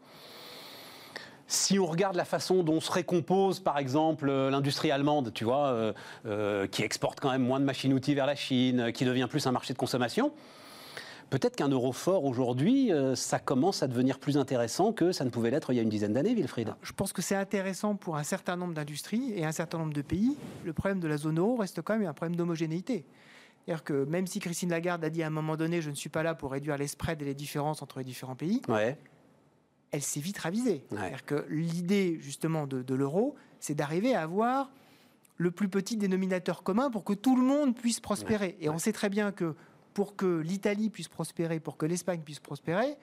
Si on regarde la façon dont se récompose, par exemple, euh, l'industrie allemande, tu vois, euh, euh, qui exporte quand même moins de machines-outils vers la Chine, qui devient plus un marché de consommation, peut-être qu'un euro fort aujourd'hui, euh, ça commence à devenir plus intéressant que ça ne pouvait l'être il y a une dizaine d'années, Wilfried. Je pense que c'est intéressant pour un certain nombre d'industries et un certain nombre de pays. Le problème de la zone euro reste quand même un problème d'homogénéité. C'est-à-dire que même si Christine Lagarde a dit à un moment donné, je ne suis pas là pour réduire les spreads et les différences entre les différents pays, ouais. elle s'est vite ravisée. C'est-à-dire que l'idée justement de, l'euro, c'est d'arriver à avoir le plus petit dénominateur commun pour que tout le monde puisse prospérer. Et on sait très bien que pour que l'Italie puisse prospérer, pour que l'Espagne puisse prospérer,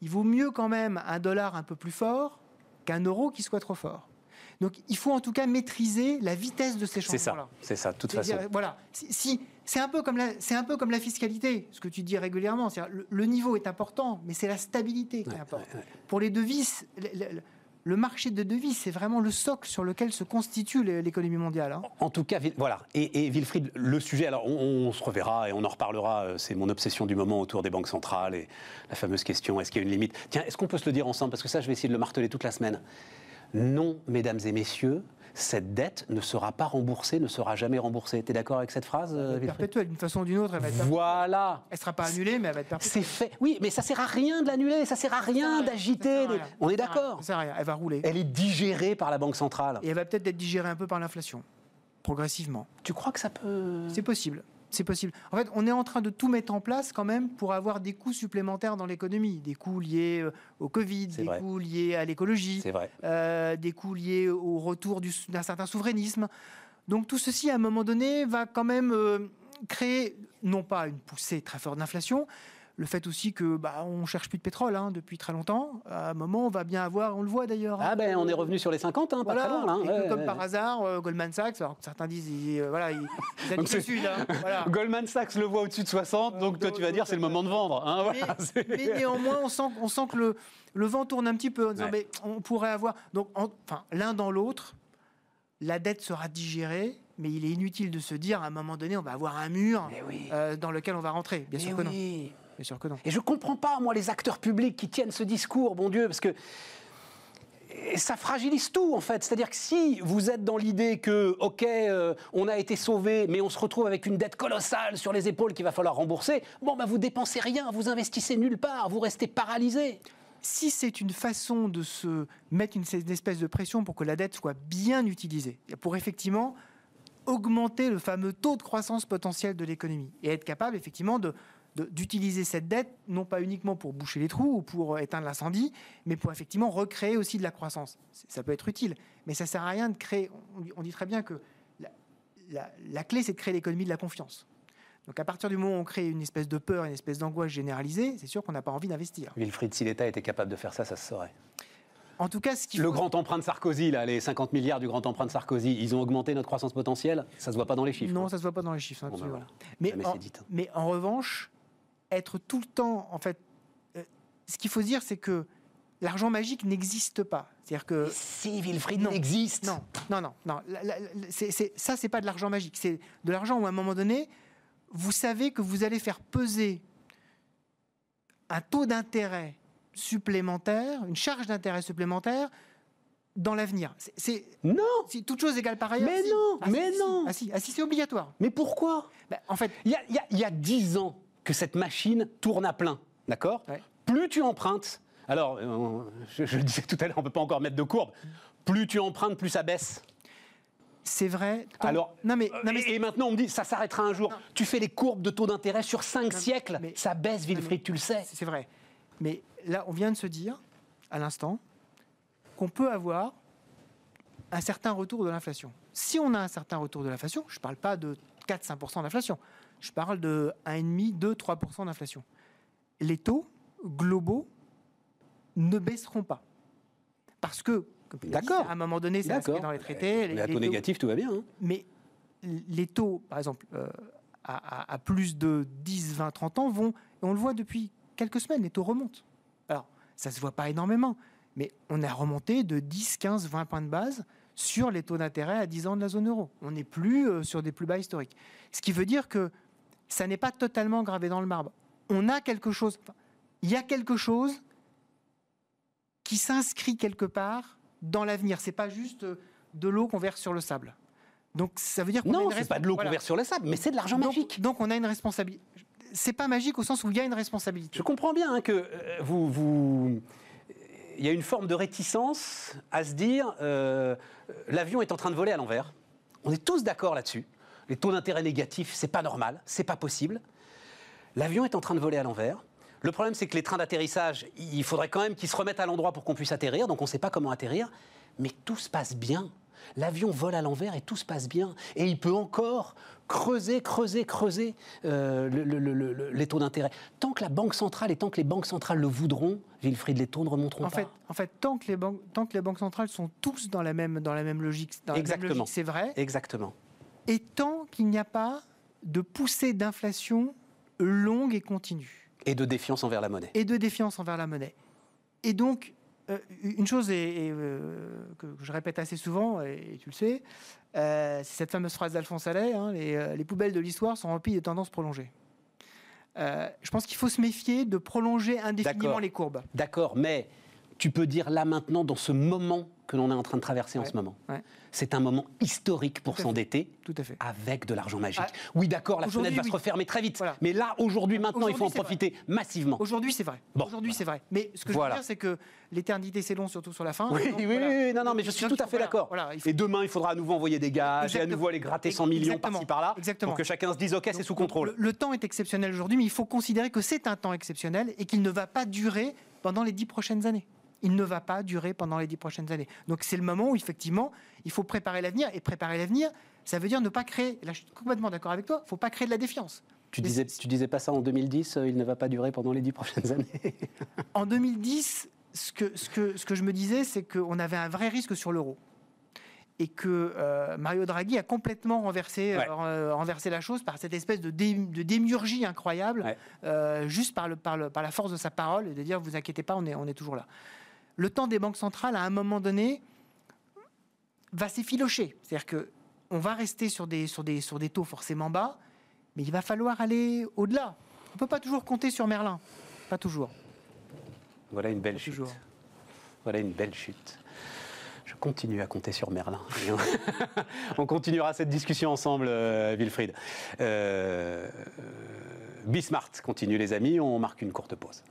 il vaut mieux quand même un dollar un peu plus fort qu'un euro qui soit trop fort. Donc il faut en tout cas maîtriser la vitesse de ces changements-là. C'est ça, c'est ça, de toute façon. voilà, si, c'est un peu comme la, c'est un peu comme la fiscalité, ce que tu dis régulièrement. Le, le, niveau est important, mais c'est la stabilité qui est importante. Pour les devises, le, marché de devises, c'est vraiment le socle sur lequel se constitue l'économie mondiale. Hein. En tout cas, voilà. Et, Wilfried, le sujet, alors on, se reverra et on en reparlera. Euh, c'est mon obsession du moment autour des banques centrales et la fameuse question est-ce qu'il y a une limite? Tiens, est-ce qu'on peut se le dire ensemble? Parce que ça, je vais essayer de le marteler toute la semaine. Non, mesdames et messieurs, cette dette ne sera pas remboursée, ne sera jamais remboursée. Tu es d'accord avec cette phrase perpétuelle, d'une façon ou d'une autre, elle va être Voilà. Elle ne sera pas annulée, mais elle va être perpétuelle. C'est fait. Oui, mais ça ne sert à rien de l'annuler, ça ne sert à rien d'agiter. On est d'accord Ça sert à rien, elle va rouler. Elle est digérée par la Banque centrale. Et elle va peut-être être digérée un peu par l'inflation, progressivement. Tu crois que ça peut... C'est possible c'est possible. En fait, on est en train de tout mettre en place quand même pour avoir des coûts supplémentaires dans l'économie, des coûts liés euh, au Covid, des coûts liés à l'écologie, euh, des coûts liés au retour d'un certain souverainisme. Donc tout ceci, à un moment donné, va quand même euh, créer, non pas une poussée très forte d'inflation, le fait aussi que bah, on cherche plus de pétrole hein, depuis très longtemps. À un moment, on va bien avoir, on le voit d'ailleurs. Ah ben, on est revenu sur les 50, hein, pas très loin. Hein. comme par hasard, euh, Goldman Sachs, alors certains disent, euh, voilà, ils, sud. Hein, Goldman Sachs le voit au-dessus de 60, donc toi tu vas dire c'est le moment de vendre. Hein, mais, néanmoins, on sent, on sent que le, le, vent tourne un petit peu en disant, mais on pourrait avoir, donc, enfin, l'un dans l'autre, la dette sera digérée mais il est inutile de se dire à un moment donné on va avoir un mur euh, dans lequel on va rentrer. Bien sûr que non. Et je ne comprends pas, moi, les acteurs publics qui tiennent ce discours, bon Dieu, parce que ça fragilise tout en fait. C'est-à-dire que si vous êtes dans l'idée que, ok, euh, on a été sauvé, mais on se retrouve avec une dette colossale sur les épaules qu'il va falloir rembourser, bon, bah, vous dépensez rien, vous investissez nulle part, vous restez paralysé. Si c'est une façon de se mettre une, une, espèce de pression pour que la dette soit bien utilisée, pour effectivement augmenter le fameux taux de croissance potentiel de l'économie et être capable effectivement de d'utiliser cette dette, non pas uniquement pour boucher les trous ou pour éteindre l'incendie, mais pour effectivement recréer aussi de la croissance. Ça peut être utile, mais ça sert à rien de créer. On dit très bien que la, clé, c'est de créer l'économie de la confiance. Donc à partir du moment où on crée une espèce de peur, une espèce d'angoisse généralisée, c'est sûr qu'on n'a pas envie d'investir. Wilfried, si l'État était capable de faire ça, ça se saurait. En tout cas, ce qui le grand emprunt de Sarkozy, là, les 50 milliards du grand emprunt de Sarkozy, ils ont augmenté notre croissance potentielle? Ça se voit pas dans les chiffres. Non, ça se voit pas dans les chiffres. Ben mais, hein. mais en revanche, être tout le temps, en fait, euh, ce qu'il faut dire, c'est que l'argent magique n'existe pas. C'est-à-dire que si Wilfried n'existe. Non, non, non, non. c'est, ça, c'est pas de l'argent magique. C'est de l'argent où à un moment donné, vous savez que vous allez faire peser un taux d'intérêt supplémentaire, une charge d'intérêt supplémentaire dans l'avenir. C'est non. Si toute chose égale par ailleurs. Mais non. Ah, mais non. Ah si, ah, si c'est obligatoire. Mais pourquoi? Ben, En fait, il y a dix ans, que cette machine tourne à plein. D'accord Plus tu empruntes, alors, euh, je, le disais tout à l'heure, on ne peut pas encore mettre de courbe, plus tu empruntes, plus ça baisse. C'est vrai. Alors, non mais, et, maintenant on me dit ça s'arrêtera un jour. Tu fais les courbes de taux d'intérêt sur cinq siècles, ça baisse, Wilfried, tu le sais. C'est vrai. Mais là, on vient de se dire, à l'instant, qu'on peut avoir un certain retour de l'inflation. Si on a un certain retour de l'inflation, je ne parle pas de 4-5% d'inflation, je parle de 1,5, 2, 3% d'inflation. Les taux globaux ne baisseront pas. Parce que, D'accord. à un moment donné, c'est inscrit dans les traités. Les, taux négatifs, tout va bien. Hein. Mais les taux, par exemple, euh, à, plus de 10, 20, 30 ans vont, et on le voit depuis quelques semaines, les taux remontent. Alors, ça ne se voit pas énormément, mais on a remonté de 10, 15, 20 points de base sur les taux d'intérêt à 10 ans de la zone euro. On n'est plus euh, sur des plus bas historiques. Ce qui veut dire que ça n'est pas totalement gravé dans le marbre. On a quelque chose, il y a quelque chose qui s'inscrit quelque part dans l'avenir. C'est pas juste de l'eau qu'on verse sur le sable. Donc ça veut dire qu'on non, c'est pas de l'eau qu'on verse sur le sable, mais c'est de l'argent magique. Donc on a une responsabilité. c'est pas magique au sens où il y a une responsabilité. Je comprends bien hein, que vous, vous il y a une forme de réticence à se dire euh, l'avion est en train de voler à l'envers. On est tous d'accord là-dessus. Les taux d'intérêt négatifs, c'est pas normal, c'est pas possible. L'avion est en train de voler à l'envers. Le problème, c'est que les trains d'atterrissage, il faudrait quand même qu'ils se remettent à l'endroit pour qu'on puisse atterrir, donc on ne sait pas comment atterrir. Mais tout se passe bien. L'avion vole à l'envers et tout se passe bien. Et il peut encore creuser, creuser, creuser euh, les taux d'intérêt. Tant que la Banque centrale et tant que les banques centrales le voudront, Wilfried, les taux ne remonteront en pas. Fait, en fait, tant que, les banques, tant que les banques centrales sont tous dans la même, dans la même logique, Exactement. c'est vrai. Exactement. Et tant qu'il n'y a pas de poussée d'inflation longue et continue. Et de défiance envers la monnaie. Et de défiance envers la monnaie. Et donc, euh, une chose euh, que je répète assez souvent, et, tu le sais, euh, c'est cette fameuse phrase d'Alphonse Allais hein, les, poubelles de l'histoire sont remplies de tendances prolongées. je pense qu'il faut se méfier de prolonger indéfiniment les courbes. D'accord, mais tu peux dire là maintenant, dans ce moment que l'on est en train de traverser en ce moment. C'est un moment historique pour s'endetter avec de l'argent magique. Ah, oui, d'accord, la fenêtre va se refermer très vite. Mais là, aujourd'hui, maintenant, il faut en profiter massivement. Aujourd'hui, c'est vrai. Aujourd'hui, c'est vrai. Mais ce que je veux dire, c'est que l'éternité, c'est long, surtout sur la fin. Oui, oui, oui, non, non, mais je suis tout à fait d'accord. Et demain, il faudra à nouveau envoyer des gages, et à nouveau aller gratter 100 millions par-ci par-là, pour que chacun se dise, OK, c'est sous contrôle. Le, le temps est exceptionnel aujourd'hui, mais il faut considérer que c'est un temps exceptionnel et qu'il ne va pas durer pendant les dix prochaines années il ne va pas durer pendant les dix prochaines années. Donc c'est le moment où effectivement il faut préparer l'avenir. Et préparer l'avenir, ça veut dire ne pas créer, là je suis complètement d'accord avec toi, il ne faut pas créer de la défiance. Tu disais, tu disais pas ça en 2010, euh, il ne va pas durer pendant les dix prochaines années En 2010, ce que, ce, que, ce que je me disais, c'est qu'on avait un vrai risque sur l'euro et que euh, Mario Draghi a complètement renversé, euh, renversé la chose par cette espèce de, de démiurgie incroyable, juste par, le, par, le, par, la force de sa parole et de dire vous inquiétez pas, on est, on est toujours là le temps des banques centrales, à un moment donné, va s'effilocher. C'est-à-dire qu'on va rester sur des, sur, des, sur des taux forcément bas, mais il va falloir aller au-delà. On ne peut pas toujours compter sur Merlin. Pas toujours. Voilà une belle chute. Voilà une belle chute. Je continue à compter sur Merlin. on continuera cette discussion ensemble, euh, Wilfried. Euh, Bismart continue, les amis. On marque une courte pause.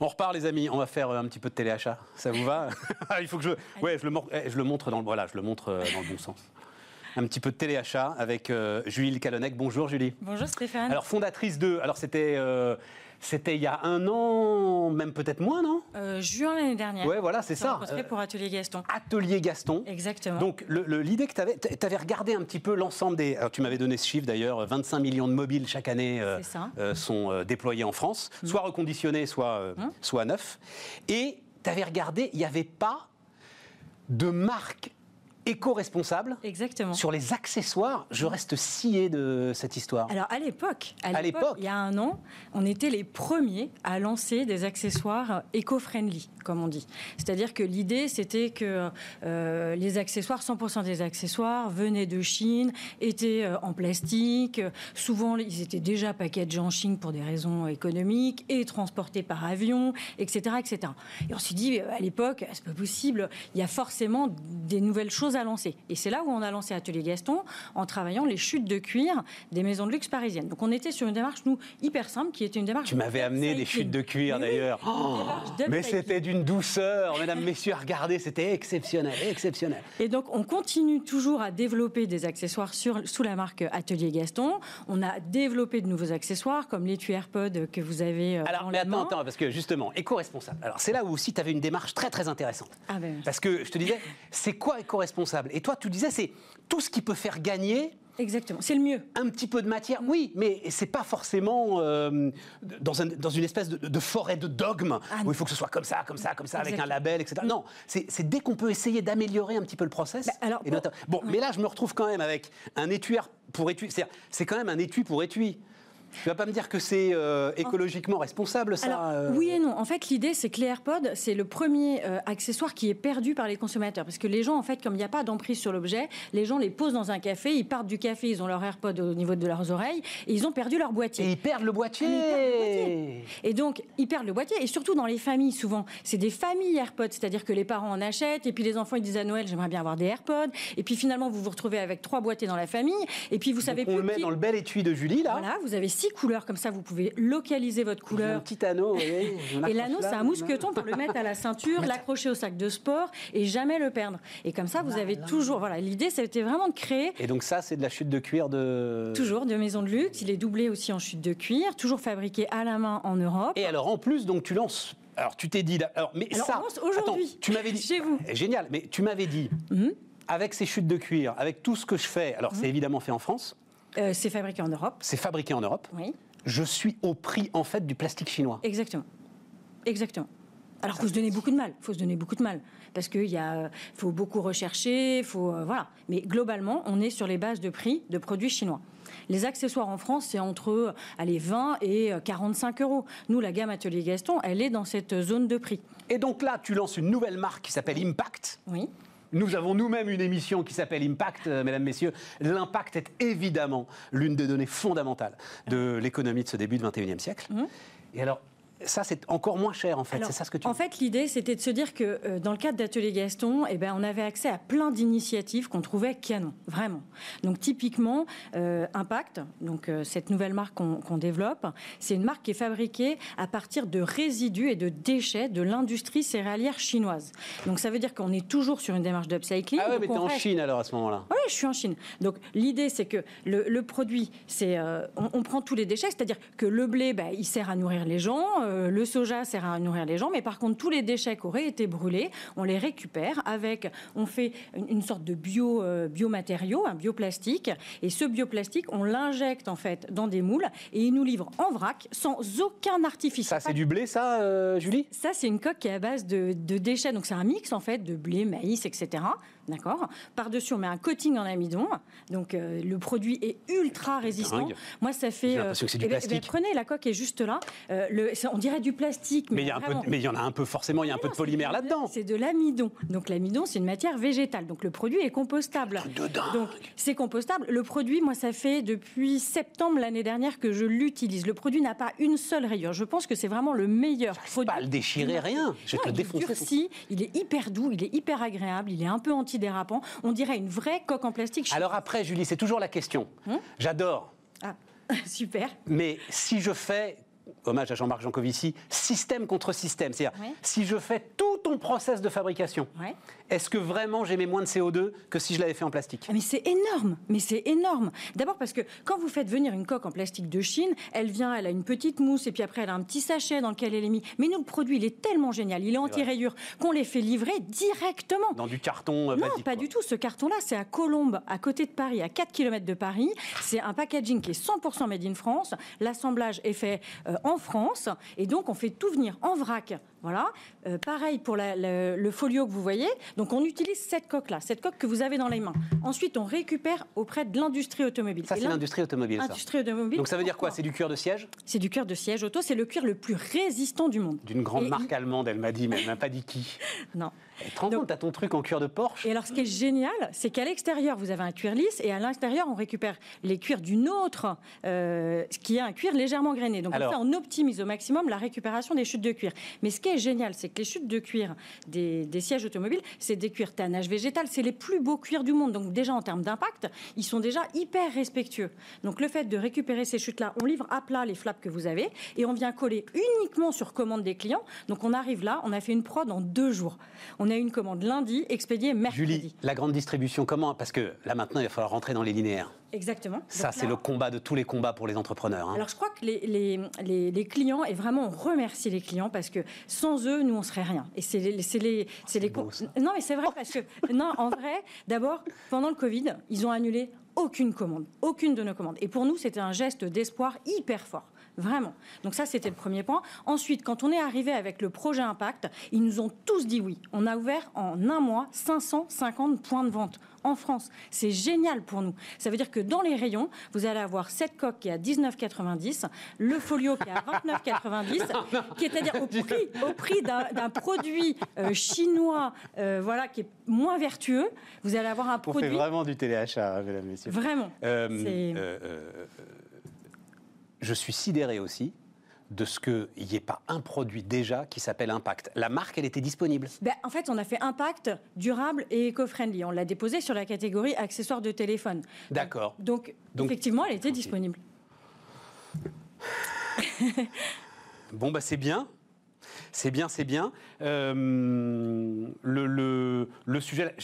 On repart, les amis. On va faire euh, un petit peu de téléachat. Ça vous va Il faut que je, ouais, je le, eh, je le montre dans le, voilà, je le montre euh, dans le bon sens un petit peu de téléachat avec euh, Julie Calonec. Bonjour Julie. Bonjour Stéphane. Alors fondatrice de, alors c'était c'était il y a un an, même peut-être moins, non? Euh, Juin l'année dernière. Ouais, voilà, c'est ça. Euh, pour Atelier Gaston. Atelier Gaston. Exactement. Donc, l'idée que tu avais, tu avais regardé un petit peu l'ensemble des. Alors, tu m'avais donné ce chiffre d'ailleurs 25 millions de mobiles chaque année euh, sont déployés en France, mm. soit reconditionnés, soit, mm. soit neufs. Et tu avais regardé, il n'y avait pas de marque éco-responsable. Exactement. Sur les accessoires, je reste scié de cette histoire. Alors à l'époque, à l'époque, il y a un an, on était les premiers à lancer des accessoires éco-friendly, comme on dit. C'est-à-dire que l'idée, c'était que euh, les accessoires, 100% des accessoires venaient de Chine, étaient euh, en plastique. Souvent, ils étaient déjà packagés en Chine pour des raisons économiques et transportés par avion, etc., etc. Et on s'est dit, à l'époque, c'est pas possible. Il y a forcément des nouvelles choses à lancer. Et c'est là où on a lancé Atelier Gaston en travaillant les chutes de cuir des maisons de luxe parisiennes. Donc on était sur une démarche, nous, hyper simple, qui était une démarche... Tu m'avais amené des chutes de cuir d'ailleurs. Oh, mais c'était d'une douceur, mesdames, messieurs, regardez, c'était exceptionnel, exceptionnel. Et donc on continue toujours à développer des accessoires sur, sous la marque Atelier Gaston. On a développé de nouveaux accessoires comme l'étui AirPod que vous avez... Euh, Alors, mais attends, attends, parce que justement, éco-responsable. Alors c'est là où aussi tu avais une démarche très très intéressante. Ah ben parce que je te disais, c'est quoi éco-responsable? Et toi, tu disais, c'est tout ce qui peut faire gagner Exactement, c'est le mieux. Un petit peu de matière, oui, mais c'est pas forcément euh, dans, dans, une espèce de, forêt de dogmes ah, où il faut que ce soit comme ça, comme ça, comme ça, avec un label, etc. Non, c'est dès qu'on peut essayer d'améliorer un petit peu le process. Bah, alors, bon, mais là, je me retrouve quand même avec un étui pour étui. C'est quand même un étui pour étui. Tu vas pas me dire que c'est euh, écologiquement responsable, ça euh Oui et non. En fait, l'idée, c'est que les AirPods, c'est le premier euh, accessoire qui est perdu par les consommateurs. Parce que les gens, en fait, comme il n'y a pas d'emprise sur l'objet, les gens les posent dans un café, ils partent du café, ils ont leur AirPod au niveau de leurs oreilles, et ils ont perdu leur boîtier. Et ils perdent le boîtier, et, donc, ils perdent le boîtier. Et surtout dans les familles, souvent, c'est des familles AirPods. C'est-à-dire que les parents en achètent, et puis les enfants, ils disent à Noël, j'aimerais bien avoir des AirPods. Et puis finalement, vous vous retrouvez avec trois boîtiers dans la famille. Et puis vous savez plus. On le met dans le bel étui de Julie, là. Voilà, vous avez six couleurs comme ça, vous pouvez localiser votre couleur. Un petit anneau, Et l'anneau, c'est un mousqueton pour le mettre à la ceinture, l'accrocher au sac de sport et jamais le perdre. Et comme ça, vous avez toujours. Voilà, l'idée, c'était vraiment de créer. Et donc ça, c'est de la chute de cuir de. Toujours de maison de luxe. Il est doublé aussi en chute de cuir, toujours fabriqué à la main en Europe. Et alors en plus, donc tu lances alors tu t'es dit, alors mais ça, aujourd'hui, tu m'avais dit, chez vous, eh, génial, mais tu m'avais dit, mhm. avec ces chutes de cuir, avec tout ce que je fais, alors c'est mhm. évidemment fait en France. Euh, c'est fabriqué en Europe. C'est fabriqué en Europe. Oui je suis au prix en fait du plastique chinois. Exactement. Exactement. Alors, il faut se donner beaucoup de mal. Il faut se donner beaucoup de mal. Parce qu'il faut beaucoup rechercher, faut, euh, voilà. Mais globalement, on est sur les bases de prix de produits chinois. Les accessoires en France, c'est entre allez, 20 et 45 euros. Nous, la gamme Atelier Gaston, elle est dans cette zone de prix. Et donc là, tu lances une nouvelle marque qui s'appelle Impact. Oui. Nous avons nous-mêmes une émission qui s'appelle Impact, euh, mesdames, messieurs. L'impact est évidemment l'une des données fondamentales de l'économie de ce début du XXIe siècle. Mmh. Et alors, ça, c'est encore moins cher, en fait. C'est ça ce que tu En fait, l'idée, c'était de se dire que euh, dans le cadre d'Atelier Gaston, eh ben, on avait accès à plein d'initiatives qu'on trouvait canon, vraiment. Donc, typiquement, euh, Impact, donc euh, cette nouvelle marque qu'on développe, c'est une marque qui est fabriquée à partir de résidus et de déchets de l'industrie céréalière chinoise. Donc, ça veut dire qu'on est toujours sur une démarche d'upcycling. Ah ouais, mais t'es en Chine alors à ce moment-là Oui, je suis en Chine. Donc, l'idée, c'est que le, produit, c'est on, prend tous les déchets, c'est-à-dire que le blé, bah, il sert à nourrir les gens euh, le soja sert à nourrir les gens, mais par contre, tous les déchets qui auraient été brûlés, on les récupère avec, on fait une, sorte de bio, euh, biomatériau, un bioplastique, et ce bioplastique, on l'injecte en fait dans des moules et il nous livre en vrac sans aucun artifice. Ça, c'est du blé, ça, euh, Julie? Ça, c'est une coque qui est à base de, de déchets, donc c'est un mix en fait de blé, maïs, etc. D'accord Par-dessus, on met un coating en amidon. Donc, euh, le produit est ultra résistant. Moi, ça fait. J'ai l'impression que c'est du euh, eh ben, eh ben, plastique. prenez, la coque est juste là. Euh, le, on dirait du plastique. Mais il y, a un peu, mais il y en a un peu, forcément, il y a un peu de polymère là-dedans. C'est de l'amidon. Donc, l'amidon, c'est une matière végétale. Donc, le produit est compostable. Donc, c'est compostable. Le produit, moi, ça fait depuis septembre l'année dernière que je l'utilise. Le produit n'a pas une seule rayure. Je pense que c'est vraiment le meilleur produit. Pas le déchirer, rien. Je vais te le défoncer. Il est hyper doux, il est hyper agréable, il est un peu anti antidérapant. On dirait une vraie coque en plastique. Alors après, Julie, c'est toujours la question. Hum J'adore. Ah, super. Mais si je fais hommage à Jean-Marc Jancovici, système contre système. C'est-à-dire, si je fais tout ton process de fabrication, est-ce que vraiment j'émets moins de CO2 que si je l'avais fait en plastique? Ah, Mais c'est énorme, mais c'est énorme. D'abord parce que quand vous faites venir une coque en plastique de Chine, elle vient, elle a une petite mousse et puis après elle a un petit sachet dans lequel elle est mise. Mais nous, le produit, il est tellement génial, il est anti-rayure qu'on les fait livrer directement. Dans du carton euh, Non, pas du tout. Ce carton-là, c'est à Colombes, à côté de Paris, à 4 km de Paris. C'est un packaging qui est 100% made in France. L'assemblage est fait euh, en France. Et donc, on fait tout venir en vrac. Voilà. Euh, pareil pour le, folio que vous voyez. Donc, on utilise cette coque-là, cette coque que vous avez dans les mains. Ensuite, on récupère auprès de l'industrie automobile. Ça, c'est l'industrie automobile. Industrie automobile. Donc, ça veut dire quoi? C'est du cuir de siège? C'est du cuir de siège auto. C'est le cuir le plus résistant du monde. D'une grande marque allemande, elle m'a dit, mais elle m'a pas dit qui. non. Tu te rends compte, ton truc en cuir de Porsche Et alors, ce qui est génial, c'est qu'à l'extérieur, vous avez un cuir lisse et à l'intérieur, on récupère les cuirs d'une autre, euh, qui est un cuir légèrement grainé. Donc, on optimise au maximum la récupération des chutes de cuir. Mais ce qui est génial, c'est que les chutes de cuir des, sièges automobiles, c'est des cuirs tannage végétal. C'est les plus beaux cuirs du monde. Donc, déjà, en termes d'impact, ils sont déjà hyper respectueux. Donc, le fait de récupérer ces chutes-là, on livre à plat les flaps que vous avez et on vient coller uniquement sur commande des clients. Donc, on arrive là, on a fait une prod en deux jours. On a eu une commande lundi, expédiée mercredi. Julie, la grande distribution, comment? Parce que là maintenant, il va falloir rentrer dans les linéaires. Exactement. Ça, c'est le combat de tous les combats pour les entrepreneurs. Hein. Alors, je crois que les, les, les, clients, et vraiment, on remercie les clients parce que sans eux, nous, on serait rien. Et c'est les. C'est les, c'est les non, mais c'est vrai parce que. Non, en vrai, d'abord, pendant le Covid, ils ont annulé aucune commande, aucune de nos commandes. Et pour nous, c'était un geste d'espoir hyper fort Vraiment. Donc ça, c'était le premier point. Ensuite, quand on est arrivé avec le projet Impact, ils nous ont tous dit oui. On a ouvert en un mois 550 points de vente en France. C'est génial pour nous. Ça veut dire que dans les rayons, vous allez avoir cette coque qui est à 19,90, le folio qui est à 29,90, qui est à dire au prix, au prix d'un produit euh, chinois, euh, voilà, qui est moins vertueux. Vous allez avoir un produit. On fait vraiment du téléachat, mesdames, messieurs. Vraiment. Euh, je suis sidéré aussi de ce qu'il n'y ait pas un produit déjà qui s'appelle Impact. La marque, elle était disponible ben, En fait, on a fait Impact durable et éco-friendly. On l'a déposé sur la catégorie accessoires de téléphone. D'accord. Donc, effectivement, elle était disponible. bon, bah c'est bien. C'est bien, c'est bien. Euh, le, le, sujet,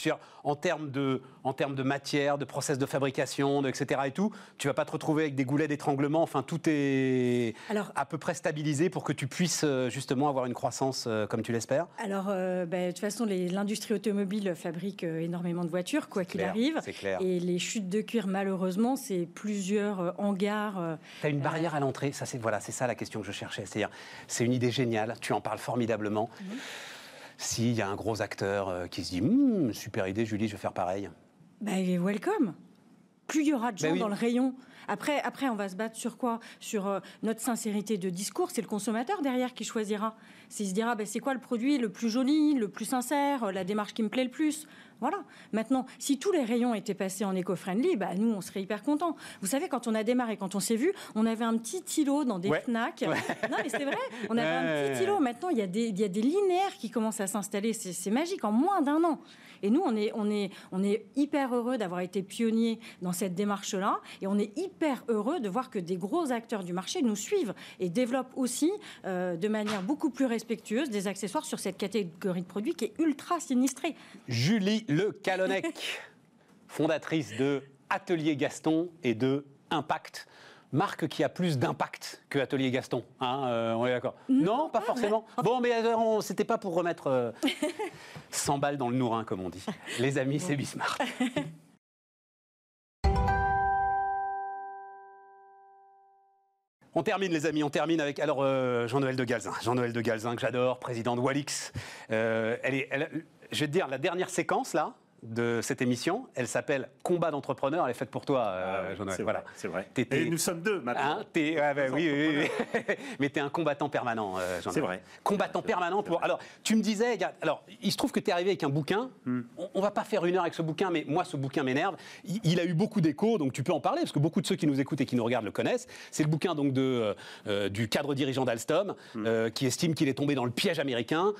en termes de, en termes de matière, de process de fabrication, de, etc. et tout, tu vas pas te retrouver avec des goulets d'étranglement. Enfin, tout est à peu près stabilisé pour que tu puisses euh, justement avoir une croissance euh, comme tu l'espères. Alors, ben, de toute façon, l'industrie automobile fabrique énormément de voitures, quoi qu'il arrive. Clair. Et les chutes de cuir, malheureusement, c'est plusieurs hangars. tu as une barrière à l'entrée. Ça, c'est voilà, c'est ça la question que je cherchais. C'est-à-dire, c'est une idée géniale. Tu en parles formidablement. Mhm. S'il y a un gros acteur euh, qui se dit hmm, super idée, Julie, je vais faire pareil. Ben, welcome. Plus il y aura de ben gens dans le rayon. Après, après, on va se battre sur quoi? Sur euh, notre sincérité de discours. C'est le consommateur derrière qui choisira. S'il se dira, ben, c'est quoi le produit le plus joli, le plus sincère, la démarche qui me plaît le plus? Voilà. Maintenant, si tous les rayons étaient passés en éco-friendly, bah, nous, on serait hyper contents. Vous savez, quand on a démarré, quand on s'est vu, on avait un petit îlot dans des FNAC. Non, mais c'est vrai, on avait un petit îlot. Maintenant, il y, a des, il y a des linéaires qui commencent à s'installer. C'est magique, en moins d'un an. Et nous, on est, on est, on est hyper heureux d'avoir été pionniers dans cette démarche-là. Et on est hyper heureux de voir que des gros acteurs du marché nous suivent et développent aussi euh, de manière beaucoup plus respectueuse des accessoires sur cette catégorie de produits qui est ultra sinistrée. Julie Le Calonnec, fondatrice de Atelier Gaston et de Impact marque qui a plus d'impact que Atelier Gaston. Hein, euh, on est d'accord Non, pas forcément. Bon, mais euh, c'était pas pour remettre 100 euh, balles dans le nourrin, comme on dit. Les amis, c'est Bismarck. On termine, les amis, on termine avec alors Jean-Noël de Galzin. Jean-Noël de Galzin, que j'adore, président de Walix. elle est, je vais te dire, la dernière séquence, là, de cette émission. Elle s'appelle Combat d'entrepreneur. Elle est faite pour toi, euh, ah Jean-Noël. Voilà. C'est vrai. Et nous sommes deux maintenant. Hein, ah oui, oui, oui, Mais tu es un combattant permanent, euh, Jean-Noël. C'est vrai. Combattant permanent pour. Alors, tu me disais, alors, il se trouve que tu es arrivé avec un bouquin. Hmm. On, ne va pas faire une heure avec ce bouquin, mais moi, ce bouquin m'énerve. Il, a eu beaucoup d'échos, donc tu peux en parler, parce que beaucoup de ceux qui nous écoutent et qui nous regardent le connaissent. C'est le bouquin donc de, euh, du cadre dirigeant d'Alstom, hmm. qui estime qu'il est tombé dans le piège américain.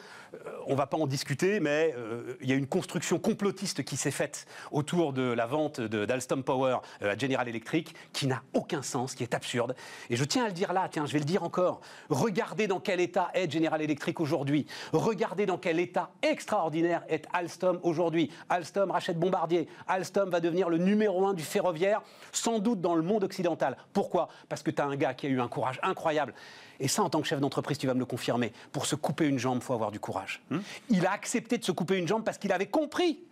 on ne va pas en discuter, mais il y a une construction complotiste qui s'est faite autour de la vente d'Alstom Power euh, à General Electric qui n'a aucun sens, qui est absurde. Et je tiens à le dire là, tiens, je vais le dire encore. Regardez dans quel état est General Electric aujourd'hui. Regardez dans quel état extraordinaire est Alstom aujourd'hui. Alstom rachète Bombardier. Alstom va devenir le numéro un du ferroviaire, sans doute dans le monde occidental. Pourquoi? Parce que tu as un gars qui a eu un courage incroyable. Et ça, en tant que chef d'entreprise, tu vas me le confirmer. Pour se couper une jambe, il faut avoir du courage. Hmm? Il a accepté de se couper une jambe parce qu'il avait compris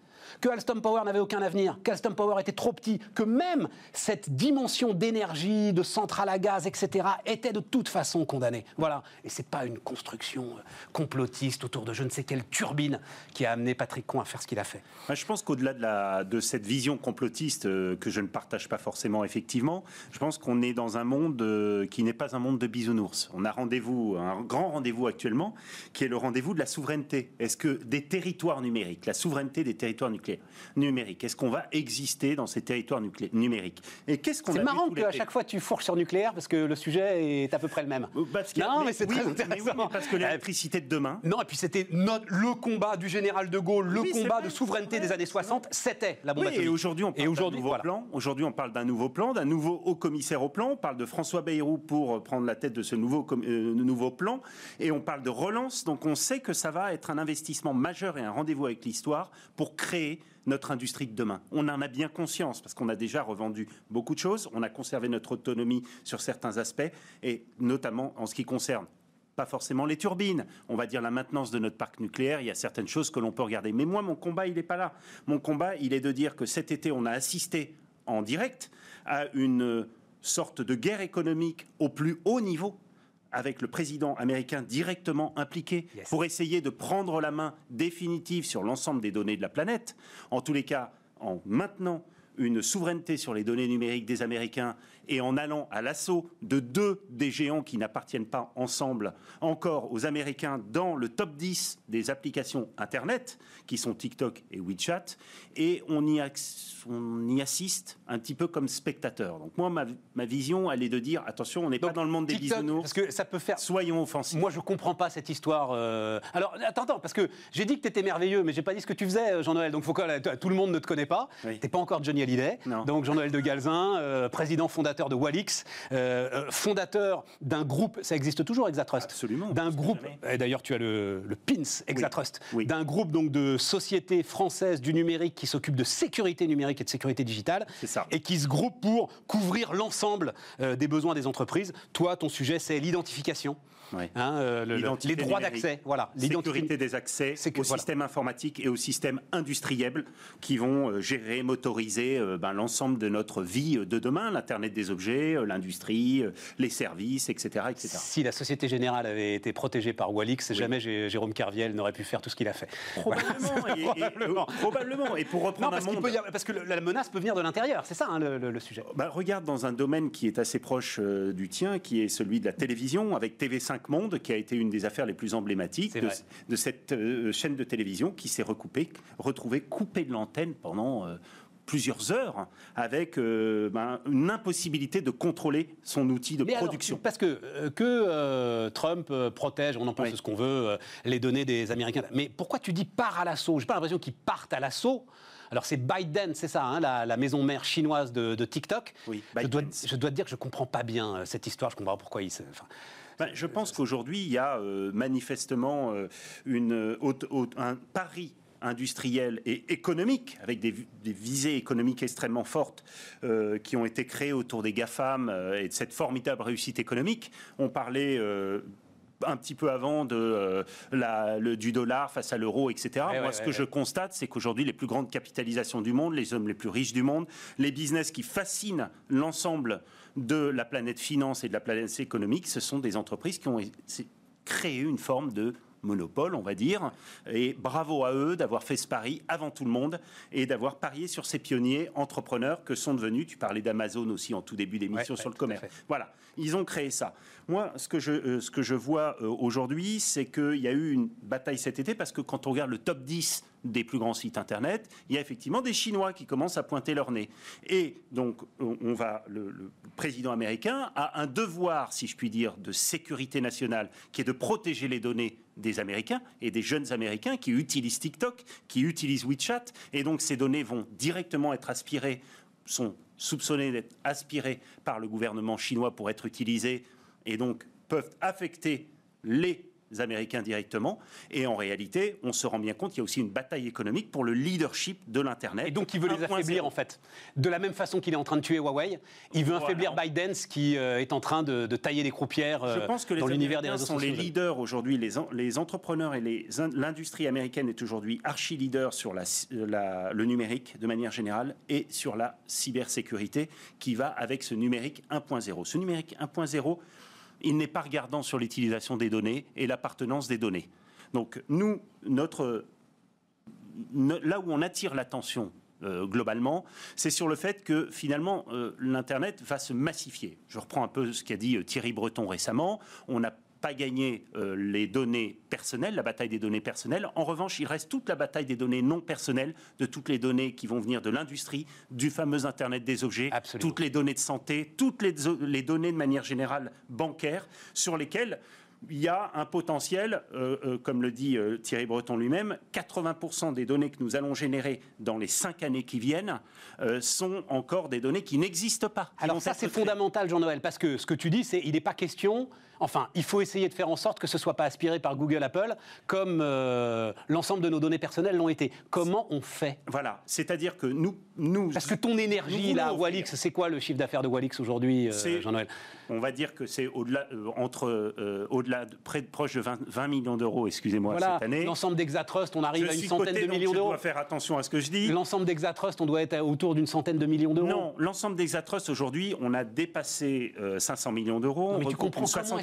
que Alstom Power n'avait aucun avenir, qu'Alstom Power était trop petit, que même cette dimension d'énergie, de centrale à gaz, etc., était de toute façon condamnée. Voilà. Et c'est pas une construction euh, complotiste autour de je ne sais quelle turbine qui a amené Patrick Coin à faire ce qu'il a fait. Je pense qu'au-delà de, cette vision complotiste euh, que je ne partage pas forcément effectivement, je pense qu'on est dans un monde euh, qui n'est pas un monde de bisounours. On a rendez-vous, un grand rendez-vous actuellement, qui est le rendez-vous de la souveraineté. Est-ce que des territoires numériques, la souveraineté des territoires numériques, numérique Est-ce qu'on va exister dans ces territoires numériques Et qu'est-ce qu'on C'est marrant qu'à chaque fois tu fourches sur nucléaire parce que le sujet est à peu près le même. Euh, non, mais, c'est très intéressant. parce que l'électricité de demain. Non, et puis c'était le combat du général de Gaulle, le combat de souveraineté des années 60, c'était la bombe atomique. Et aujourd'hui, on parle d'un nouveau plan. Aujourd'hui, on parle d'un nouveau plan, d'un nouveau haut commissaire au plan. On parle de François Bayrou pour prendre la tête de ce nouveau, euh, nouveau plan. Et on parle de relance. Donc on sait que ça va être un investissement majeur et un rendez-vous avec l'histoire pour créer notre industrie de demain. On en a bien conscience parce qu'on a déjà revendu beaucoup de choses, on a conservé notre autonomie sur certains aspects et notamment en ce qui concerne pas forcément les turbines, on va dire la maintenance de notre parc nucléaire, il y a certaines choses que l'on peut regarder. Mais moi, mon combat, il n'est pas là. Mon combat, il est de dire que cet été, on a assisté en direct à une sorte de guerre économique au plus haut niveau avec le président américain directement impliqué pour essayer de prendre la main définitive sur l'ensemble des données de la planète, en tous les cas en maintenant une souveraineté sur les données numériques des Américains et en allant à l'assaut de deux des géants qui n'appartiennent pas ensemble encore aux Américains dans le top 10 des applications Internet, qui sont TikTok et WeChat, et on y, on y assiste un petit peu comme spectateur. Donc moi, ma, vision, elle est de dire, attention, on n'est pas dans le monde des bisounours. Parce que ça peut faire... Soyons offensifs. Moi, je comprends pas cette histoire. Euh, alors, attends, attends, parce que j'ai dit que tu étais merveilleux, mais j'ai pas dit ce que tu faisais, euh, Jean-Noël. Donc, faut que, tout le monde ne te connaît pas. Tu n'es pas encore Johnny Hallyday. Donc, Jean-Noël de Galzin, euh, président fondateur de Walix, euh, euh, fondateur d'un groupe, ça existe toujours Exatrust Absolument. D'un groupe, et d'ailleurs tu as le, PINS Exatrust, d'un groupe donc de sociétés françaises du numérique qui s'occupe de sécurité numérique et de sécurité digitale, ça. et qui se groupe pour couvrir l'ensemble euh, des besoins des entreprises. Toi, ton sujet, c'est l'identification. Hein, les droits d'accès, voilà. Sécurité des accès au système informatique et au système industriel qui vont gérer, motoriser ben, l'ensemble de notre vie de demain, l'Internet des objets, euh, l'industrie, euh, les services, etc., etc. Si la Société Générale avait été protégée par Walix, jamais Jérôme Carviel n'aurait pu faire tout ce qu'il a fait. Probablement. et, probablement. Et pour reprendre parce, un monde... parce que la menace peut venir de l'intérieur, c'est ça hein, le, sujet. Bah, regarde dans un domaine qui est assez proche euh, du tien, qui est celui de la télévision, avec TV5 Monde, qui a été une des affaires les plus emblématiques de, cette chaîne de télévision qui s'est retrouvée coupée de l'antenne pendant plusieurs heures avec euh, ben, une impossibilité de contrôler son outil de production. parce que, euh, que euh, Trump protège, on en pense ce qu'on veut, les données des Américains. Mais pourquoi tu dis part à l'assaut? J'ai pas l'impression qu'ils partent à l'assaut. Alors c'est Biden, c'est ça, hein, la, maison mère chinoise de, TikTok. Oui, je, dois, je dois te dire que je comprends pas bien cette histoire. Je comprends pas pourquoi il. Enfin, ben, je pense qu'aujourd'hui, il y a manifestement une, un pari industrielle et économique, avec des, visées économiques extrêmement fortes euh, qui ont été créées autour des GAFAM euh, et de cette formidable réussite économique. On parlait euh, un petit peu avant de, la, le, du dollar face à l'euro, etc. Moi, ce que je constate, c'est qu'aujourd'hui, les plus grandes capitalisations du monde, les hommes les plus riches du monde, les business qui fascinent l'ensemble de la planète finance et de la planète économique, ce sont des entreprises qui ont créé une forme de monopole, on va dire. Et bravo à eux d'avoir fait ce pari avant tout le monde et d'avoir parié sur ces pionniers entrepreneurs que sont devenus, tu parlais d'Amazon aussi en tout début d'émission sur le commerce. Voilà, ils ont créé ça. Moi, ce que je, euh, ce que je vois euh, aujourd'hui, c'est qu'il y a eu une bataille cet été parce que quand on regarde le top 10 des plus grands sites internet, il y a effectivement des Chinois qui commencent à pointer leur nez. Et donc, on va, le, président américain a un devoir, si je puis dire, de sécurité nationale, qui est de protéger les données des Américains et des jeunes Américains qui utilisent TikTok, qui utilisent WeChat, et donc ces données vont directement être aspirées, soupçonnées d'être aspirées par le gouvernement chinois pour être utilisées, et donc peuvent affecter les Américains directement. Et en réalité, on se rend bien compte qu'il y a aussi une bataille économique pour le leadership de l'Internet. Et donc il veut les affaiblir en fait. De la même façon qu'il est en train de tuer Huawei, il veut affaiblir Biden qui euh, est en train de, tailler des croupières euh, Je pense que dans l'univers des réseaux sont les leaders aujourd'hui, les, les, entrepreneurs et l'industrie américaine est aujourd'hui archi-leader sur la, le numérique de manière générale et sur la cybersécurité qui va avec ce numérique 1.0. Ce numérique 1.0, il n'est pas regardant sur l'utilisation des données et l'appartenance des données. Donc nous, notre, là où on attire l'attention euh, globalement, c'est sur le fait que finalement euh, l'Internet va se massifier. Je reprends un peu ce qu'a dit euh, Thierry Breton récemment. On a pas gagné euh, les données personnelles, la bataille des données personnelles. En revanche, il reste toute la bataille des données non personnelles, de toutes les données qui vont venir de l'industrie, du fameux Internet des objets, toutes les données de santé, toutes les, les données de manière générale bancaires, sur lesquelles il y a un potentiel, euh, euh, comme le dit euh, Thierry Breton lui-même, 80% des données que nous allons générer dans les cinq années qui viennent sont encore des données qui n'existent pas. Alors ça c'est fondamental Jean-Noël, parce que ce que tu dis c'est il n'est pas question, Enfin, il faut essayer de faire en sorte que ce ne soit pas aspiré par Google, Apple, comme euh, l'ensemble de nos données personnelles l'ont été. Comment on fait? Voilà, c'est-à-dire que nous, nous... Parce que ton énergie, là, à Walix, c'est quoi le chiffre d'affaires de Walix aujourd'hui, euh, Jean-Noël? On va dire que c'est au-delà, euh, entre, au-delà, de, près de proche de 20, 20 millions d'euros, excusez-moi, cette année. L'ensemble d'Exatrust, on arrive à une centaine côté, de millions d'euros. Je dois faire attention à ce que je dis. L'ensemble d'Exatrust, on doit être autour d'une centaine de millions d'euros. Non, l'ensemble d'Exatrust, aujourd'hui, on a dépassé 500 millions d'euros. Mais tu comprends 60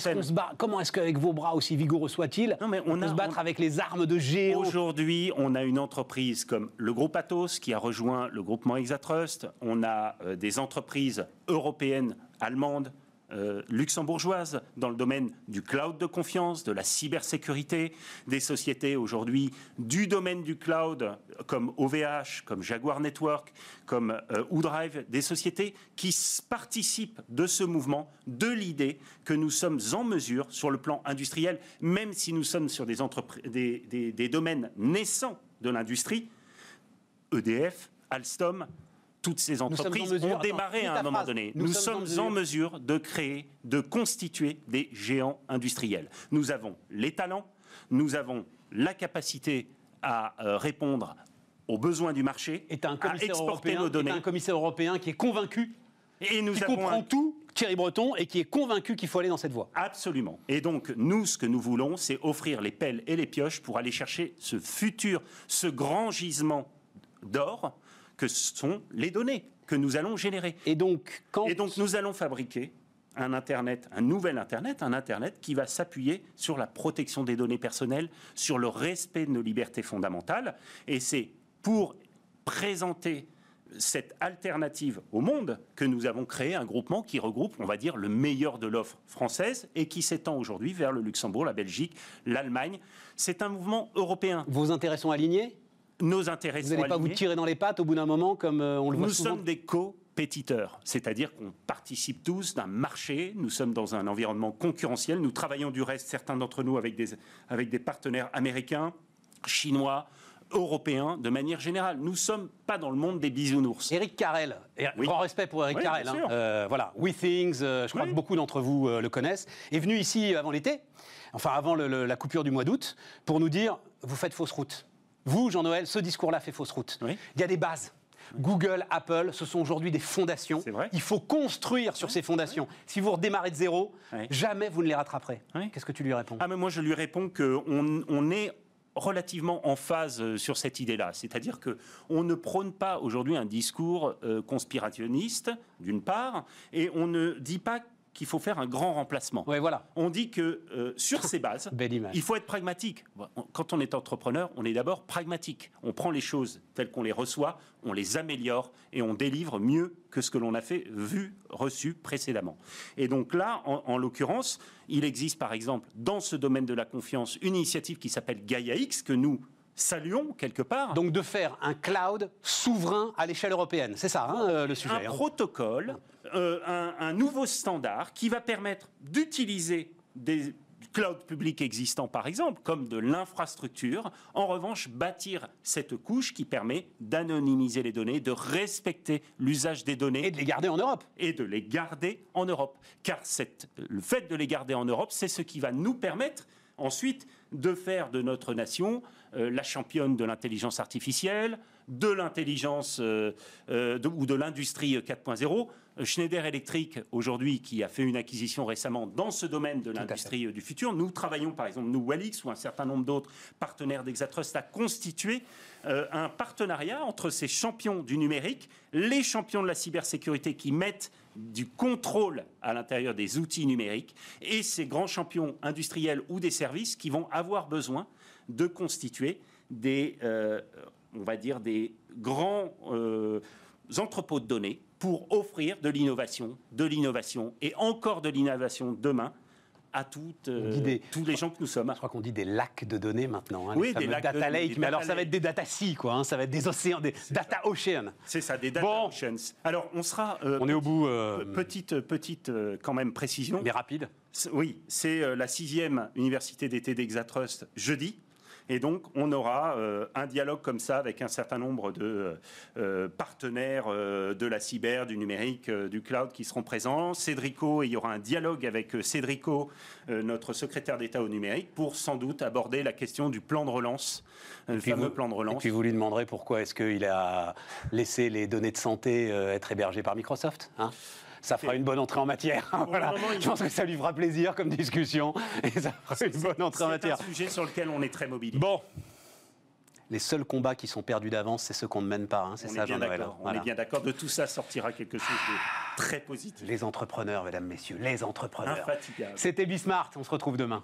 comment est-ce qu'avec vos bras, aussi vigoureux soient-ils, on, peut se battre avec les armes de Géo Aujourd'hui, on a une entreprise comme le groupe Atos qui a rejoint le groupement Exatrust. On a euh, des entreprises européennes, allemandes, euh, luxembourgeoises dans le domaine du cloud de confiance, de la cybersécurité, des sociétés aujourd'hui du domaine du cloud comme OVH, comme Jaguar Network, comme euh, des sociétés qui participent de ce mouvement, de l'idée que nous sommes en mesure, sur le plan industriel, même si nous sommes sur des domaines naissants de l'industrie, EDF, Alstom, toutes ces entreprises ont démarré à un moment donné. Nous, sommes, en, mesure. de créer, de constituer des géants industriels. Nous avons les talents, nous avons la capacité à euh, répondre aux besoins du marché, un à exporter nos données. un commissaire européen qui est convaincu et nous qui comprend tout, Thierry Breton, et qui est convaincu qu'il faut aller dans cette voie. Absolument. Et donc, nous, ce que nous voulons, c'est offrir les pelles et les pioches pour aller chercher ce futur, ce grand gisement d'or que sont les données que nous allons générer. Et donc, quand... Et donc nous allons fabriquer un Internet, un nouvel Internet, un Internet qui va s'appuyer sur la protection des données personnelles, sur le respect de nos libertés fondamentales. Et c'est pour présenter cette alternative au monde que nous avons créé un groupement qui regroupe, on va dire, le meilleur de l'offre française et qui s'étend aujourd'hui vers le Luxembourg, la Belgique, l'Allemagne. C'est un mouvement européen. Vos intérêts sont alignés? Nos intérêts Vous n'allez pas vous tirer dans les pattes au bout d'un moment, comme euh, on le voit Nous sommes des compétiteurs, c'est-à-dire qu'on participe tous d'un marché, nous sommes dans un environnement concurrentiel, nous travaillons du reste, certains d'entre nous, avec des, avec des partenaires américains, chinois, européens de manière générale. Nous ne sommes pas dans le monde des bisounours. Eric Carrel, grand respect pour Eric Carrel. Hein. Euh, voilà, WeThings, euh, je crois que beaucoup d'entre vous le connaissent, est venu ici avant l'été, enfin avant la coupure du mois d'août, pour nous dire vous faites fausse route. Vous, Jean-Noël, ce discours-là fait fausse route. Il y a des bases. Google, Apple, ce sont aujourd'hui des fondations. Il faut construire sur ces fondations. Si vous redémarrez de zéro, jamais vous ne les rattraperez. Qu'est-ce que tu lui réponds? Ah, mais Moi, je lui réponds qu'on on est relativement en phase euh, sur cette idée-là. C'est-à-dire qu'on ne prône pas aujourd'hui un discours euh, conspirationniste, d'une part, et on ne dit pas qu'il faut faire un grand remplacement. voilà. On dit que euh, sur ces bases, il faut être pragmatique. Quand on est entrepreneur, on est d'abord pragmatique. On prend les choses telles qu'on les reçoit, on les améliore et on délivre mieux que ce que l'on a fait, vu, reçu précédemment. Et donc là, en, l'occurrence, il existe par exemple dans ce domaine de la confiance une initiative qui s'appelle Gaia X que nous saluons quelque part. Donc de faire un cloud souverain à l'échelle européenne, c'est ça hein, euh, le sujet. Un hein. protocole, euh, un, nouveau standard qui va permettre d'utiliser des clouds publics existants, par exemple, comme de l'infrastructure. En revanche, bâtir cette couche qui permet d'anonymiser les données, de respecter l'usage des données. Et de les garder en Europe. Et de les garder en Europe. Car le fait de les garder en Europe, c'est ce qui va nous permettre ensuite de faire de notre nation euh, la championne de l'intelligence artificielle, de l'intelligence euh, euh, ou de l'industrie 4.0. Schneider Electric, aujourd'hui, qui a fait une acquisition récemment dans ce domaine de l'industrie du futur, nous travaillons, par exemple, nous, Walix, ou un certain nombre d'autres partenaires d'Exatrust, à constituer un partenariat entre ces champions du numérique, les champions de la cybersécurité qui mettent du contrôle à l'intérieur des outils numériques, et ces grands champions industriels ou des services qui vont avoir besoin de constituer des, euh, on va dire, des grands euh, entrepôts de données pour offrir de l'innovation, de l'innovation et encore de l'innovation demain à toutes, euh, tous les gens que nous sommes. Je crois qu'on dit des lacs de données maintenant. Hein, oui, des lacs data lake, mais alors ça va être des data sea, quoi. Hein, ça va être des océans, des data oceans. C'est ça, des data oceans. Alors on sera. on est au bout. Petite, petite, quand même précision. Mais rapide. Oui, c'est la sixième université d'été d'Exatrust jeudi. Et donc, on aura euh, un dialogue comme ça avec un certain nombre de euh, partenaires euh, de la cyber, du numérique, du cloud qui seront présents. Cédrico, et il y aura un dialogue avec Cédrico, notre secrétaire d'État au numérique, pour sans doute aborder la question du plan de relance, le fameux plan de relance. Et puis vous lui demanderez pourquoi est-ce qu'il a laissé les données de santé être hébergées par Microsoft hein? Ça fera une bonne entrée en matière. voilà. Je pense que ça lui fera plaisir comme discussion et ça fera une bonne entrée en matière. C'est un sujet sur lequel on est très mobile. Bon, les seuls combats qui sont perdus d'avance, c'est ceux qu'on ne mène pas. Hein, c'est ça, Jean-Noël. On est bien d'accord. De tout ça sortira quelque chose de très positif. Les entrepreneurs, mesdames, messieurs, les entrepreneurs. C'était Bismart. On se retrouve demain.